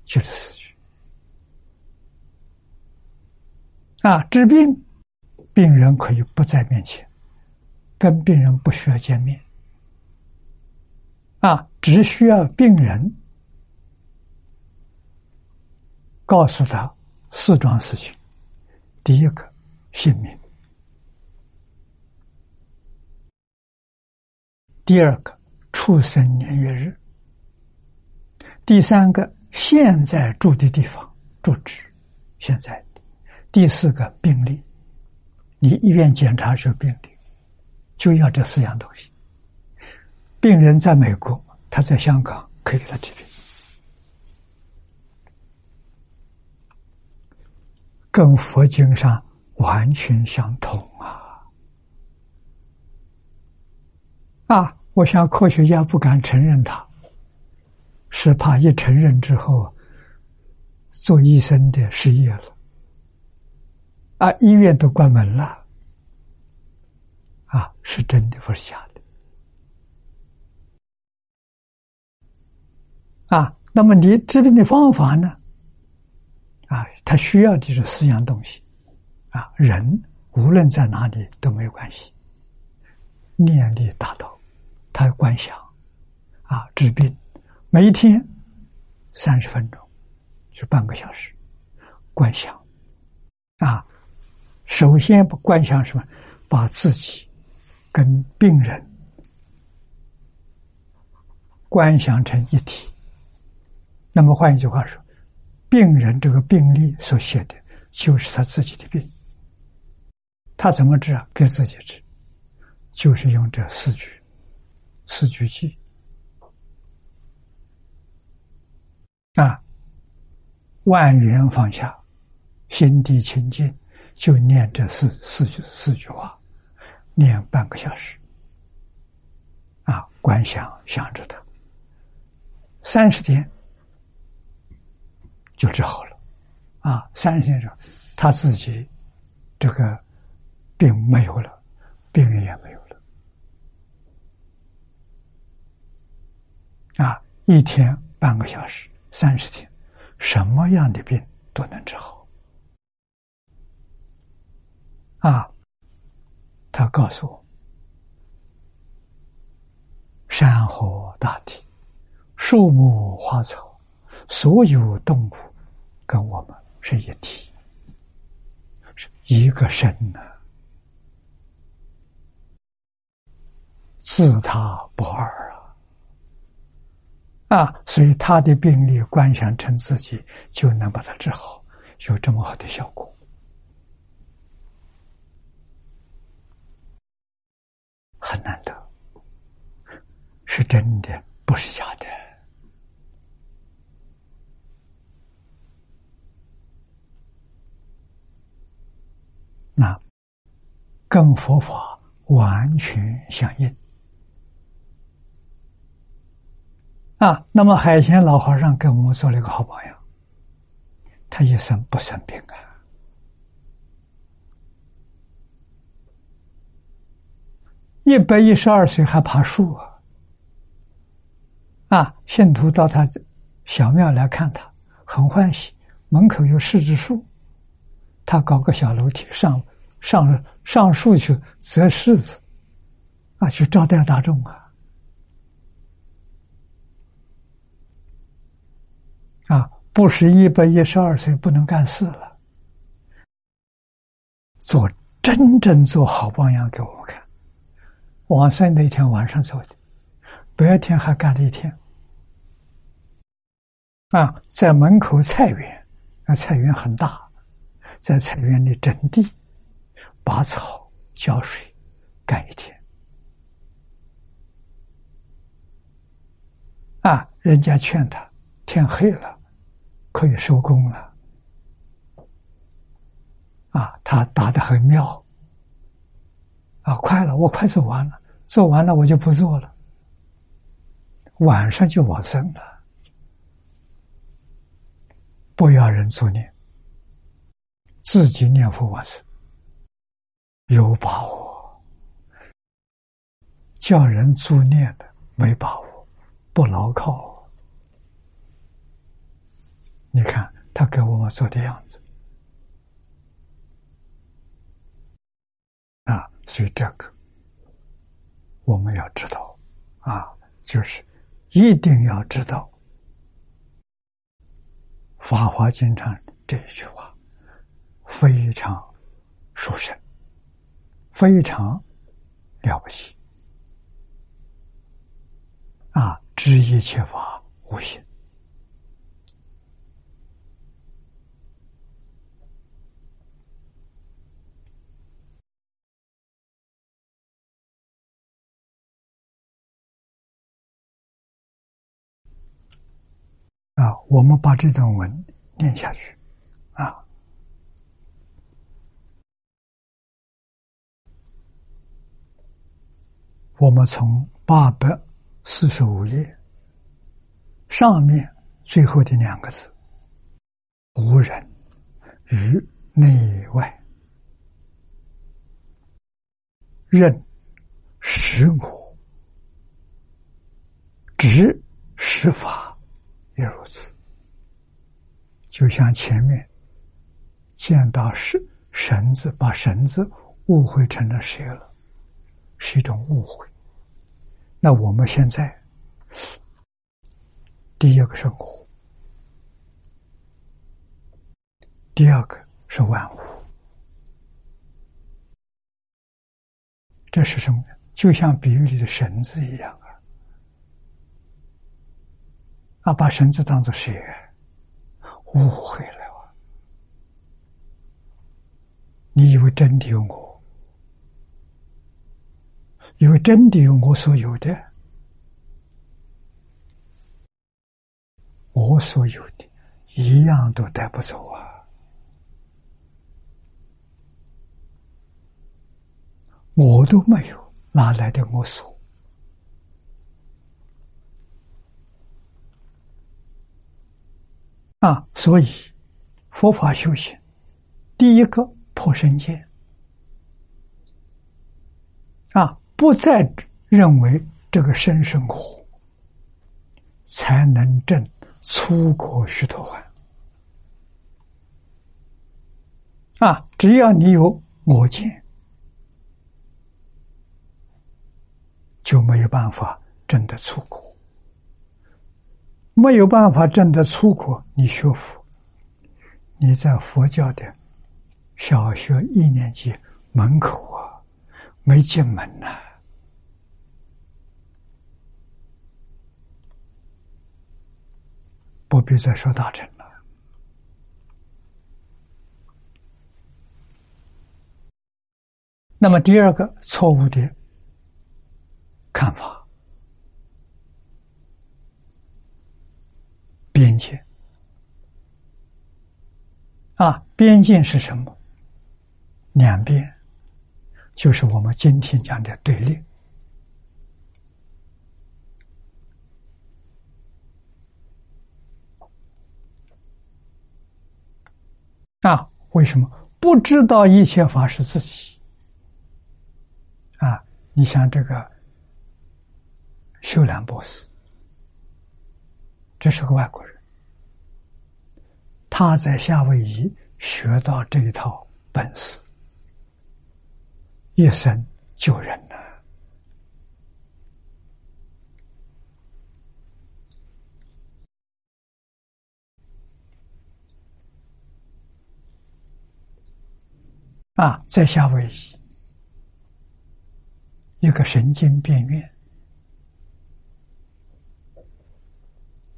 就这四句。啊，治病，病人可以不在面前，跟病人不需要见面，啊，只需要病人告诉他四桩事情：第一个，姓名；第二个，出生年月日。第三个，现在住的地方住址，现在；第四个病历，你医院检查时候病历，就要这四样东西。病人在美国，他在香港可以给他治病，跟佛经上完全相同啊！啊，我想科学家不敢承认他。是怕一承认之后，做医生的失业了，啊，医院都关门了，啊，是真的不是假的，啊，那么你治病的方法呢？啊，他需要的是四样东西，啊，人无论在哪里都没有关系，念力达到，他观想，啊，治病。每一天三十分钟，是半个小时，观想啊。首先不观想什么，把自己跟病人观想成一体。那么换一句话说，病人这个病历所写的，就是他自己的病。他怎么治啊？给自己治，就是用这四句四句偈。啊，万缘放下，心地清净，就念这四四句四句话，念半个小时。啊，观想想着他，三十天就治好了。啊，三十天之后，他自己这个病没有了，病人也没有了。啊，一天半个小时。三十天，什么样的病都能治好。啊，他告诉我，山河大地、树木花草，所有动物跟我们是一体，是一个身呢，自他不二。啊，所以他的病例观想成自己，就能把它治好，有这么好的效果，很难得，是真的，不是假的。那跟佛法完全相应。啊，那么海鲜老和尚给我们做了一个好榜样，他一生不生病啊，一百一十二岁还爬树啊！啊，信徒到他小庙来看他，很欢喜，门口有柿子树，他搞个小楼梯上上上树去择柿子，啊，去招待大众啊，啊，不是一百一十二岁不能干事了，做真正做好榜样给我们看。王三那天晚上做的，白天还干了一天。啊，在门口菜园，那菜园很大，在菜园里整地、拔草、浇水，干一天。啊，人家劝他，天黑了，可以收工了。啊，他答的很妙。啊，快了，我快做完了，做完了我就不做了，晚上就往生了。不要人作念，自己念佛往生，有把握。叫人助念的没把握，不牢靠。你看他给我们做的样子啊，所以这个我们要知道啊，就是一定要知道。《法华经》上这一句话非常殊胜，非常了不起啊！知一切法无形啊！我们把这段文念下去，啊，我们从八百四十五页上面最后的两个字“无人于内外任实我执实法”。也如此，就像前面见到绳绳子，把绳子误会成了蛇了，是一种误会。那我们现在第一个是苦，第二个是万物，这是什么？就像比喻里的绳子一样。啊，啊把绳子当做蛇，误会了啊！你以为真的有我？因为真的有我所有的？我所有的，一样都带不走啊！我都没有，哪来的我所？啊，所以佛法修行，第一个破身见，啊，不再认为这个生生活，才能证出国须陀洹。啊，只要你有我见，就没有办法证得出国。没有办法证得出国，你学佛，你在佛教的小学一年级门口啊，没进门呐，不必再说大乘了。那么第二个错误的看法。边界啊，边界是什么？两边就是我们今天讲的对立啊。为什么不知道一切法是自己啊？你像这个修兰博士。这是个外国人，他在夏威夷学到这一套本事，一生救人呐！啊在夏威夷，一个神经病院，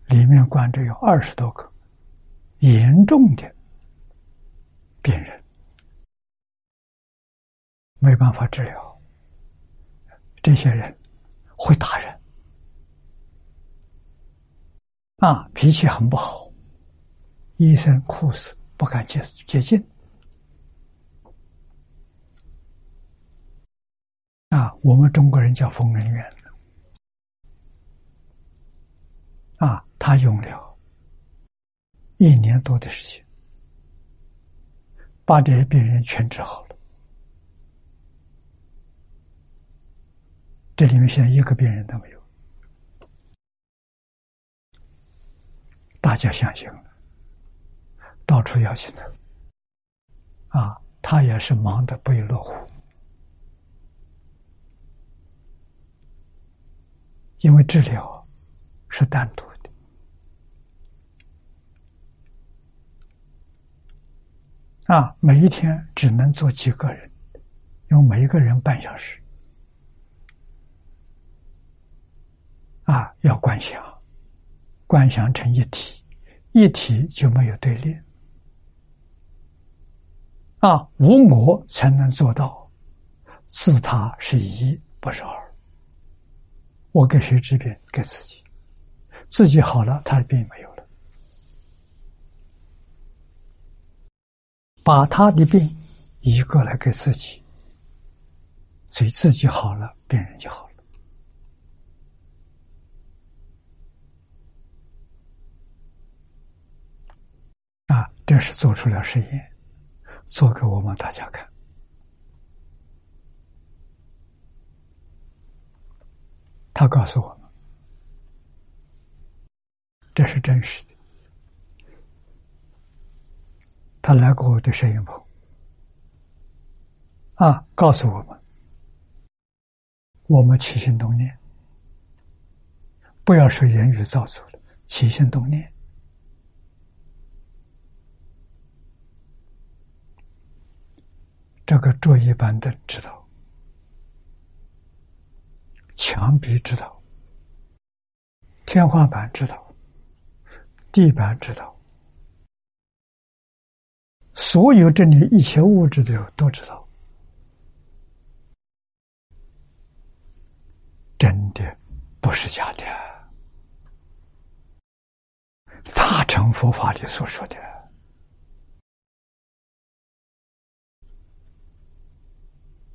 里面关着有二十多个严重的病人，没办法治疗。这些人会打人，啊，脾气很不好，医生、护士不敢接接近。啊，我们中国人叫疯人院。啊，他用了一年多的时间，把这些病人全治好了。这里面现在一个病人都没有，大家相信了，到处邀请他。啊，他也是忙得不亦乐乎。因为治疗是单独的。啊，每一天只能做几个人，用每一个人半小时。啊，要观想，观想成一体，一体就没有对立。啊，无我才能做到自他是一，不是二。我给谁治病？给自己，自己好了，他的病没有了。把他的病移过来给自己，所以自己好了，病人就好了。啊，这是做出了实验，做给我们大家看。他告诉我们，这是真实的。他来过我的摄影棚，啊，告诉我们，我们起心动念，不要说言语造作了，起心动念，这个桌椅板凳知道。墙壁知道，天花板知道，地板知道，所有这里一切物质的都知道，真的不是假的，大乘佛法里所说的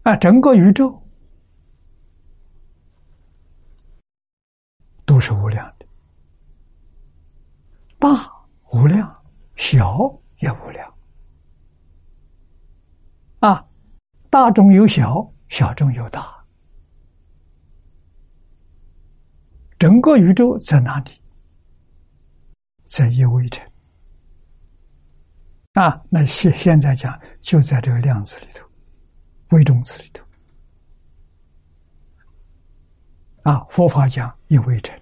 啊，整个宇宙。是无量的，大无量，小也无量。啊，大中有小，小中有大。整个宇宙在哪里？在一微尘。啊，那现现在讲就在这个量子里头，微中子里头。啊，佛法讲一微尘。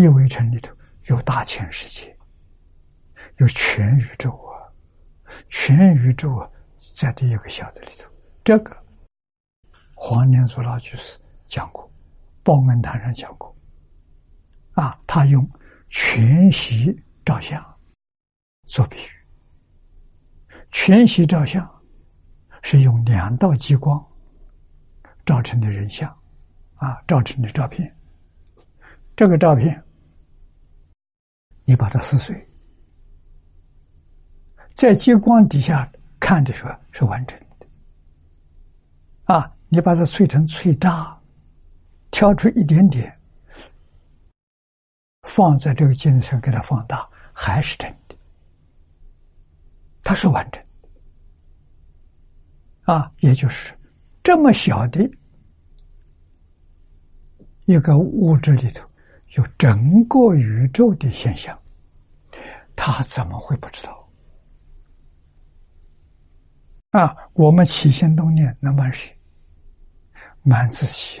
一微尘里头有大千世界，有全宇宙啊，全宇宙啊，在第一个小的里头。这个黄念祖老居士讲过，报恩坛上讲过，啊，他用全息照相做比喻，全息照相是用两道激光照成的人像，啊，照成的照片，这个照片。你把它撕碎，在激光底下看的时候是完整的。啊，你把它碎成碎渣，挑出一点点，放在这个镜子上给它放大，还是真的，它是完整的。啊，也就是这么小的一个物质里头。有整个宇宙的现象，他怎么会不知道？啊，我们起心动念能瞒谁？瞒自己，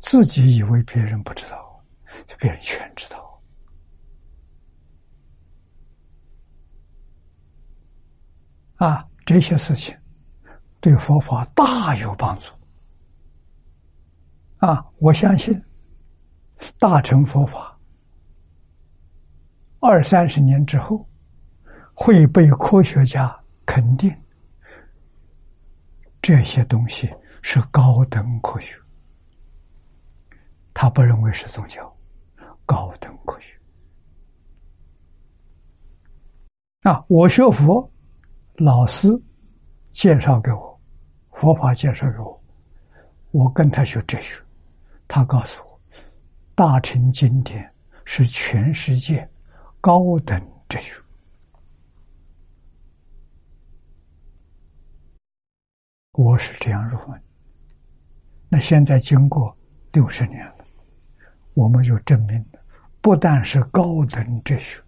自己以为别人不知道，别人全知道。啊，这些事情对佛法大有帮助。啊，我相信大乘佛法二三十年之后会被科学家肯定，这些东西是高等科学。他不认为是宗教，高等科学。啊，我学佛。老师介绍给我，佛法介绍给我，我跟他学哲学，他告诉我，大乘经典是全世界高等哲学。我是这样认为。那现在经过六十年了，我们就证明了，不但是高等哲学，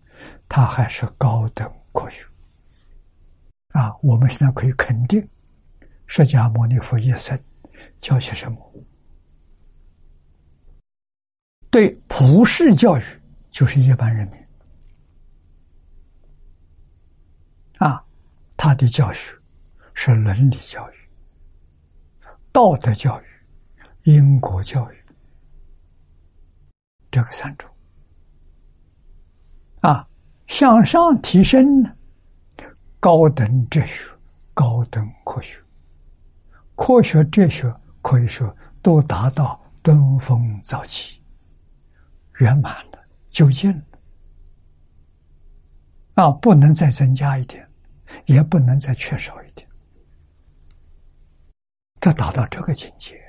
它还是高等科学。啊，我们现在可以肯定，释迦牟尼佛一生教些什么？对普世教育，就是一般人民。啊，他的教学是伦理教育、道德教育、因果教育，这个三种。啊，向上提升呢？高等哲学、高等科学、科学哲学可以说都达到登峰造极、圆满了、就近了。啊，不能再增加一点，也不能再缺少一点，这达到这个境界。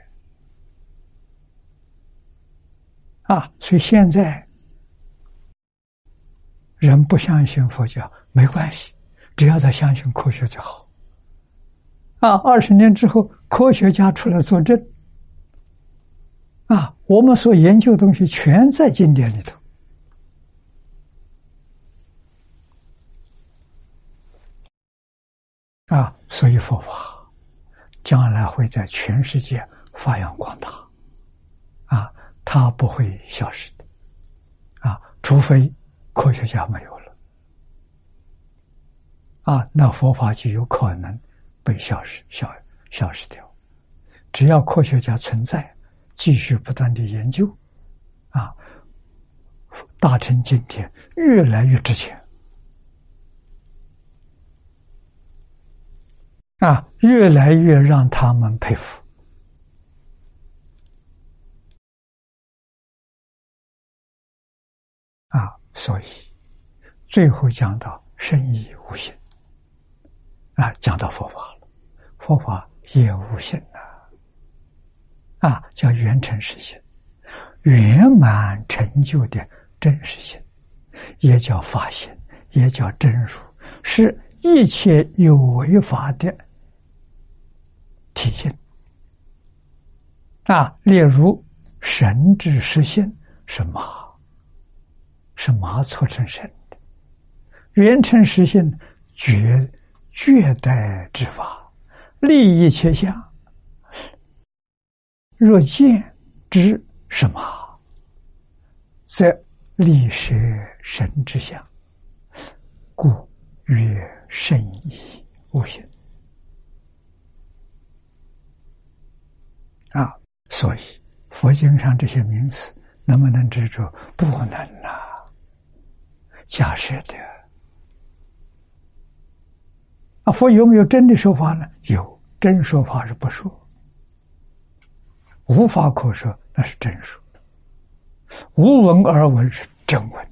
啊，所以现在人不相信佛教没关系。只要他相信科学就好，啊！二十年之后，科学家出来作证，啊，我们所研究的东西全在经典里头，啊，所以佛法将来会在全世界发扬光大，啊，它不会消失的，啊，除非科学家没有了。啊，那佛法就有可能被消失、消消失掉。只要科学家存在，继续不断的研究，啊，大成今天越来越值钱，啊，越来越让他们佩服，啊，所以最后讲到深意无形。啊，讲到佛法了，佛法也无性啊，啊，叫圆成实性，圆满成就的真实性，也叫法性，也叫真如，是一切有为法的体现。啊，例如神之实现是马，是马促成神的，圆成实现绝。绝代之法，利益切相。若见之什么，则立舍神之相，故曰甚矣无形。啊，所以佛经上这些名词能不能执着？不能呐，假设的。佛有没有真的说法呢？有真说法是不说，无法可说，那是真说；无闻而闻是真闻。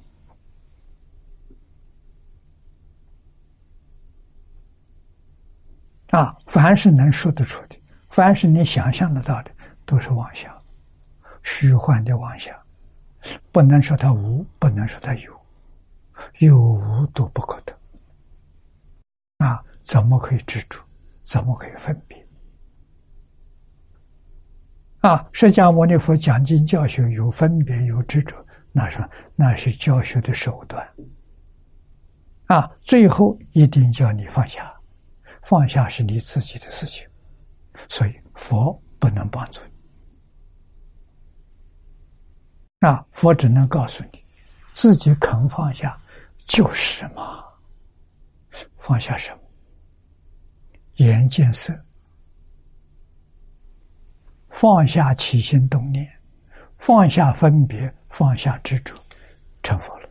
啊，凡是能说得出的，凡是你想象得到的，都是妄想，虚幻的妄想，不能说它无，不能说它有，有无都不可得。啊。怎么可以执着？怎么可以分别？啊！释迦牟尼佛讲经教学有分别有执着，那是那是教学的手段。啊！最后一定叫你放下，放下是你自己的事情，所以佛不能帮助你。啊，佛只能告诉你，自己肯放下就是嘛。放下什么？眼见色，放下起心动念，放下分别，放下执着，成佛了。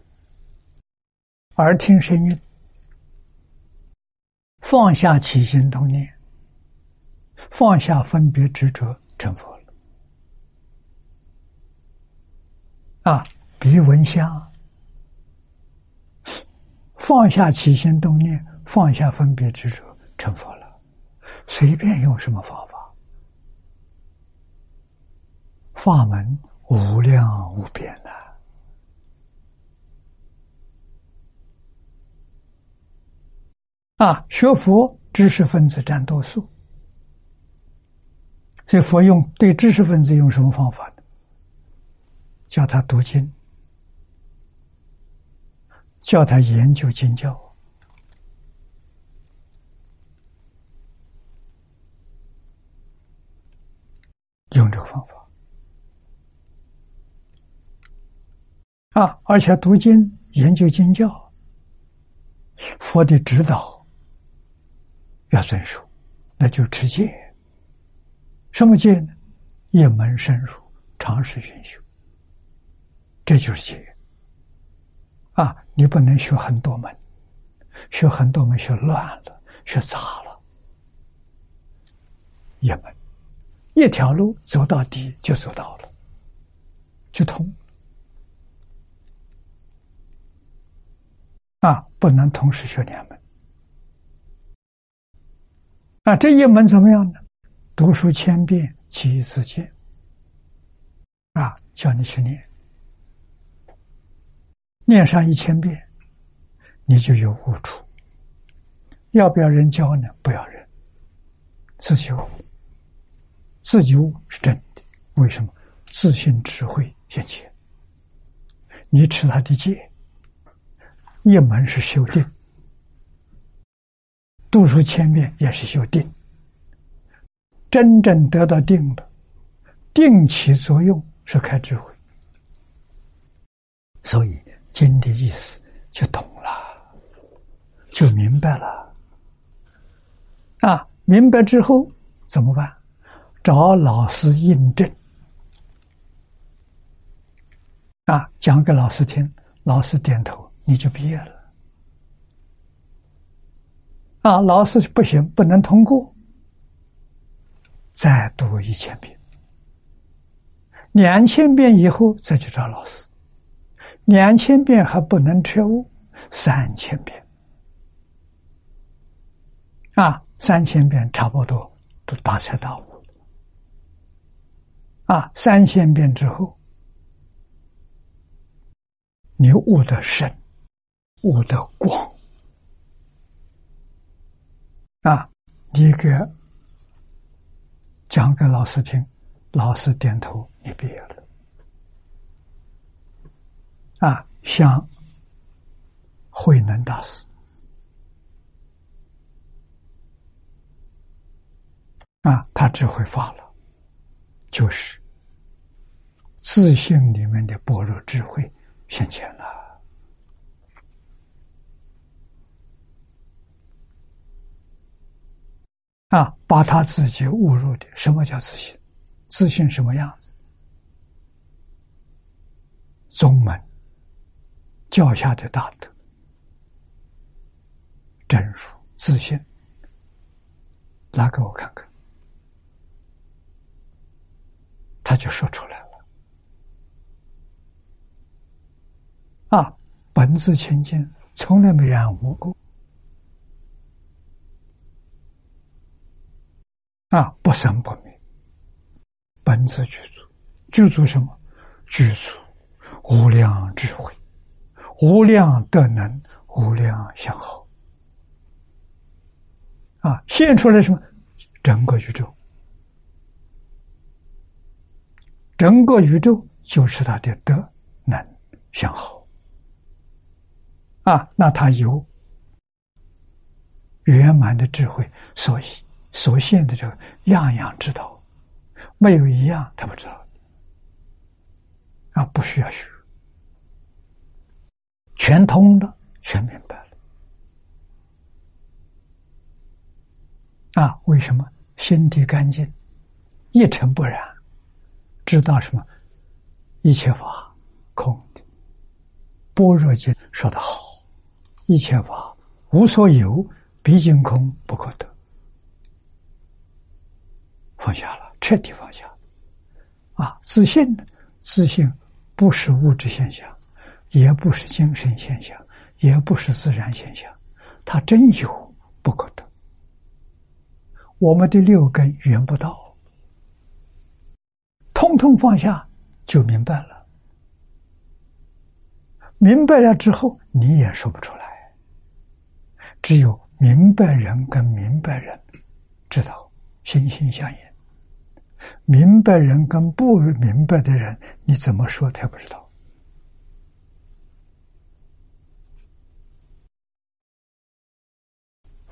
耳听声音，放下起心动念，放下分别执着，成佛。啊，鼻闻香，放下起心动念，放下分别执着，成佛了。随便用什么方法，法门无量无边呐。啊，学佛知识分子占多数，所以佛用对知识分子用什么方法？叫他读经，叫他研究经教，用这个方法啊！而且读经、研究经教，佛的指导要遵守，那就是持戒。什么戒呢？一门深入，长时熏修。这就是戒啊！你不能学很多门，学很多门学乱了，学杂了。一门一条路走到底就走到了，就通啊！不能同时学两门啊！这一门怎么样呢？读书千遍，其义自见啊！叫你去念。念上一千遍，你就有悟处。要不要人教呢？不要人，自己悟。自己悟是真的。为什么？自信智慧现前。你持他的戒，一门是修定，读书千遍也是修定。真正得到定了，定起作用是开智慧，所以。经的意思就懂了，就明白了。啊，明白之后怎么办？找老师印证。啊，讲给老师听，老师点头，你就毕业了。啊，老师不行，不能通过，再读一千遍，两千遍以后再去找老师。两千遍还不能彻悟，三千遍。啊，三千遍差不多都大彻大悟。啊，三千遍之后，你悟得深，悟得广。啊，你给讲给老师听，老师点头，你毕业了。啊，像慧能大师啊，他智慧发了，就是自信里面的般若智慧现前了。啊，把他自己误入的，什么叫自信？自信什么样子？宗门。教下的大德，真如自信，拿给我看看，他就说出来了。啊，本自清净，从来没染污过。啊，不生不灭，本自具足，具足什么？具足无量智慧。无量德能，无量相好，啊！现出来什么？整个宇宙，整个宇宙就是他的德能相好，啊！那他有圆满的智慧，所以所现的这个样样知道，没有一样他不知道啊，不需要学，全通了，全明白了啊！为什么心地干净，一尘不染，知道什么？一切法空的。般若经说得好，一切法无所有。毕竟空不可得，放下了，彻底放下。啊，自信，自信不是物质现象，也不是精神现象，也不是自然现象，它真有不可得。我们的六根缘不到，通通放下就明白了。明白了之后，你也说不出来，只有。明白人跟明白人知道心心相印，明白人跟不明白的人，你怎么说他也不知道。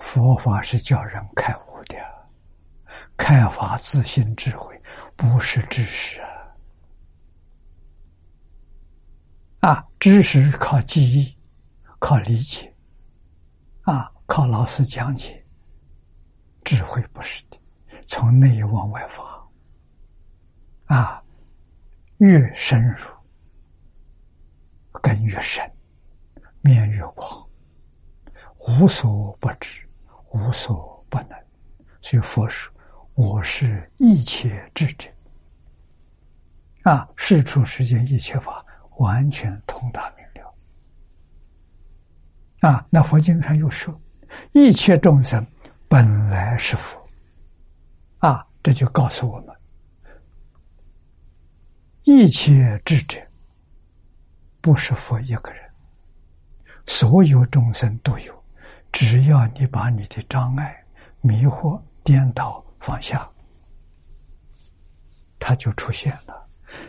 佛法是叫人开悟的，开发自信智慧，不是知识啊！啊，知识靠记忆，靠理解，啊。靠老师讲解，智慧不是的，从内往外发，啊，越深入，根越深，面越广，无所不知，无所不能。所以佛说：“我是一切智者。”啊，事出世间一切法，完全通达明了。啊，那佛经上又说。一切众生本来是佛，啊，这就告诉我们，一切智者不是佛一个人，所有众生都有，只要你把你的障碍、迷惑、颠倒放下，他就出现了，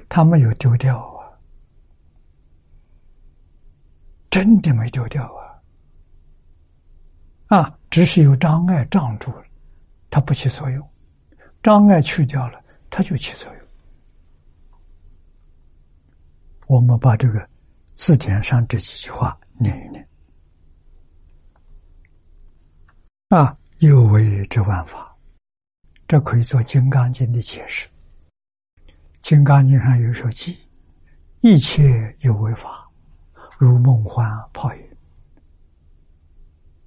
他没有丢掉啊，真的没丢掉啊。啊，只是有障碍障住了，它不起作用；障碍去掉了，它就起作用。我们把这个字典上这几句话念一念。啊，有为之万法，这可以做《金刚经》的解释。《金刚经》上有首偈：“一切有为法，如梦幻泡影。”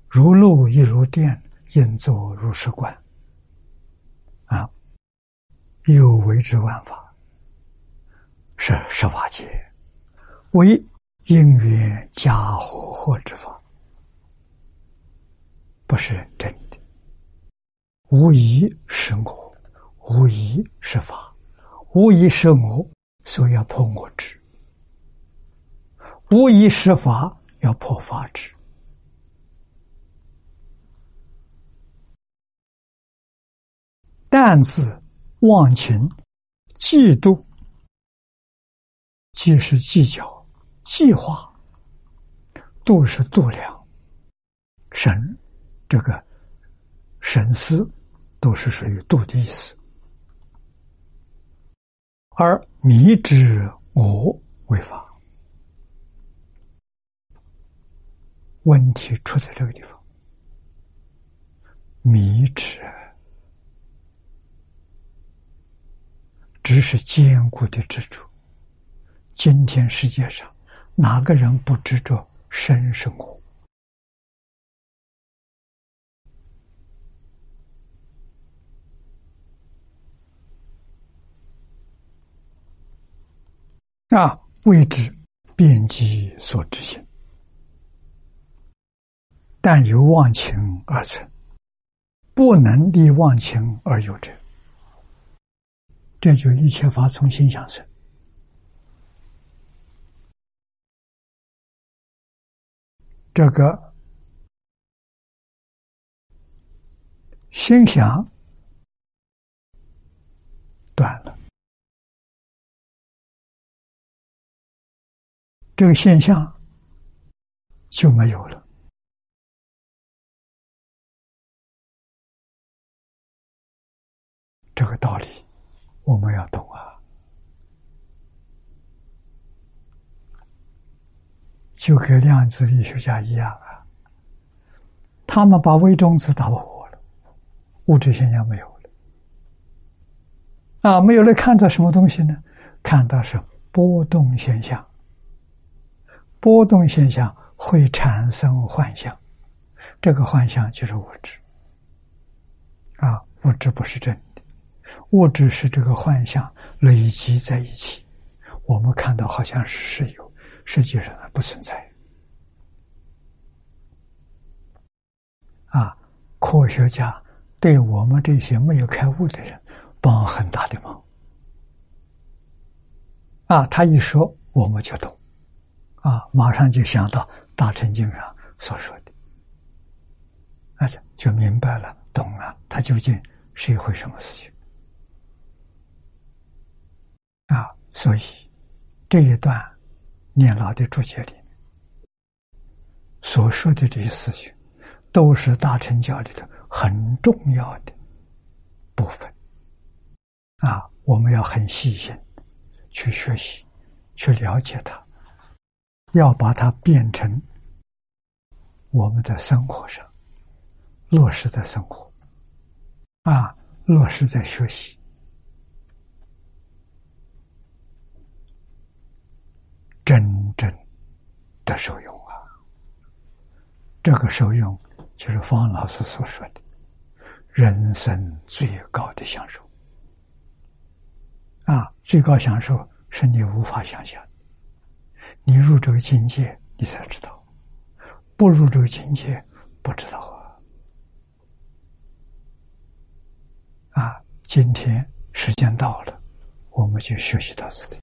如露亦如电，应作如是观。啊，有为之万法，是十法界，为因缘加和合之法，不是真的。无疑是我，无疑是法，无疑是我，所以要破我执；无疑是法，要破法执。但自忘情、嫉妒，既是计较、计划，度是度量，神这个神思都是属于度的意思，而迷之我为法，问题出在这个地方，迷之。只是坚固的执着。今天世界上，哪个人不执着生是啊，未知遍及所执行，但由忘情而存，不能离忘情而有者。这就一切法从心想生，这个心想断了，这个现象就没有了。这个道理我们要懂啊。就跟量子力学家一样啊他们把微中子打火了物质现象没有了。啊没有了看到什么东西呢？看到是波动现象。波动现象会产生幻象，这个幻象就是物质，啊，物质不是真的，物质是这个幻象累积在一起，我们看到好像是是有。实际上不存在啊！科学家对我们这些没有开悟的人帮很大的忙啊！他一说我们就懂啊，马上就想到《大乘经》上所说的，那就明白了、懂了，他究竟是一回什么事情啊！所以这一段。念老的注解里面所说的这些事情，都是大乘教里的很重要的部分啊！我们要很细心去学习，去了解它，要把它变成我们的生活上落实在生活啊，落实在学习。真正的受用啊！这个受用就是方老师所说的人生最高的享受啊！最高享受是你无法想象，你入这个境界，你才知道；不入这个境界，不知道啊！啊，今天时间到了，我们就学习到此地。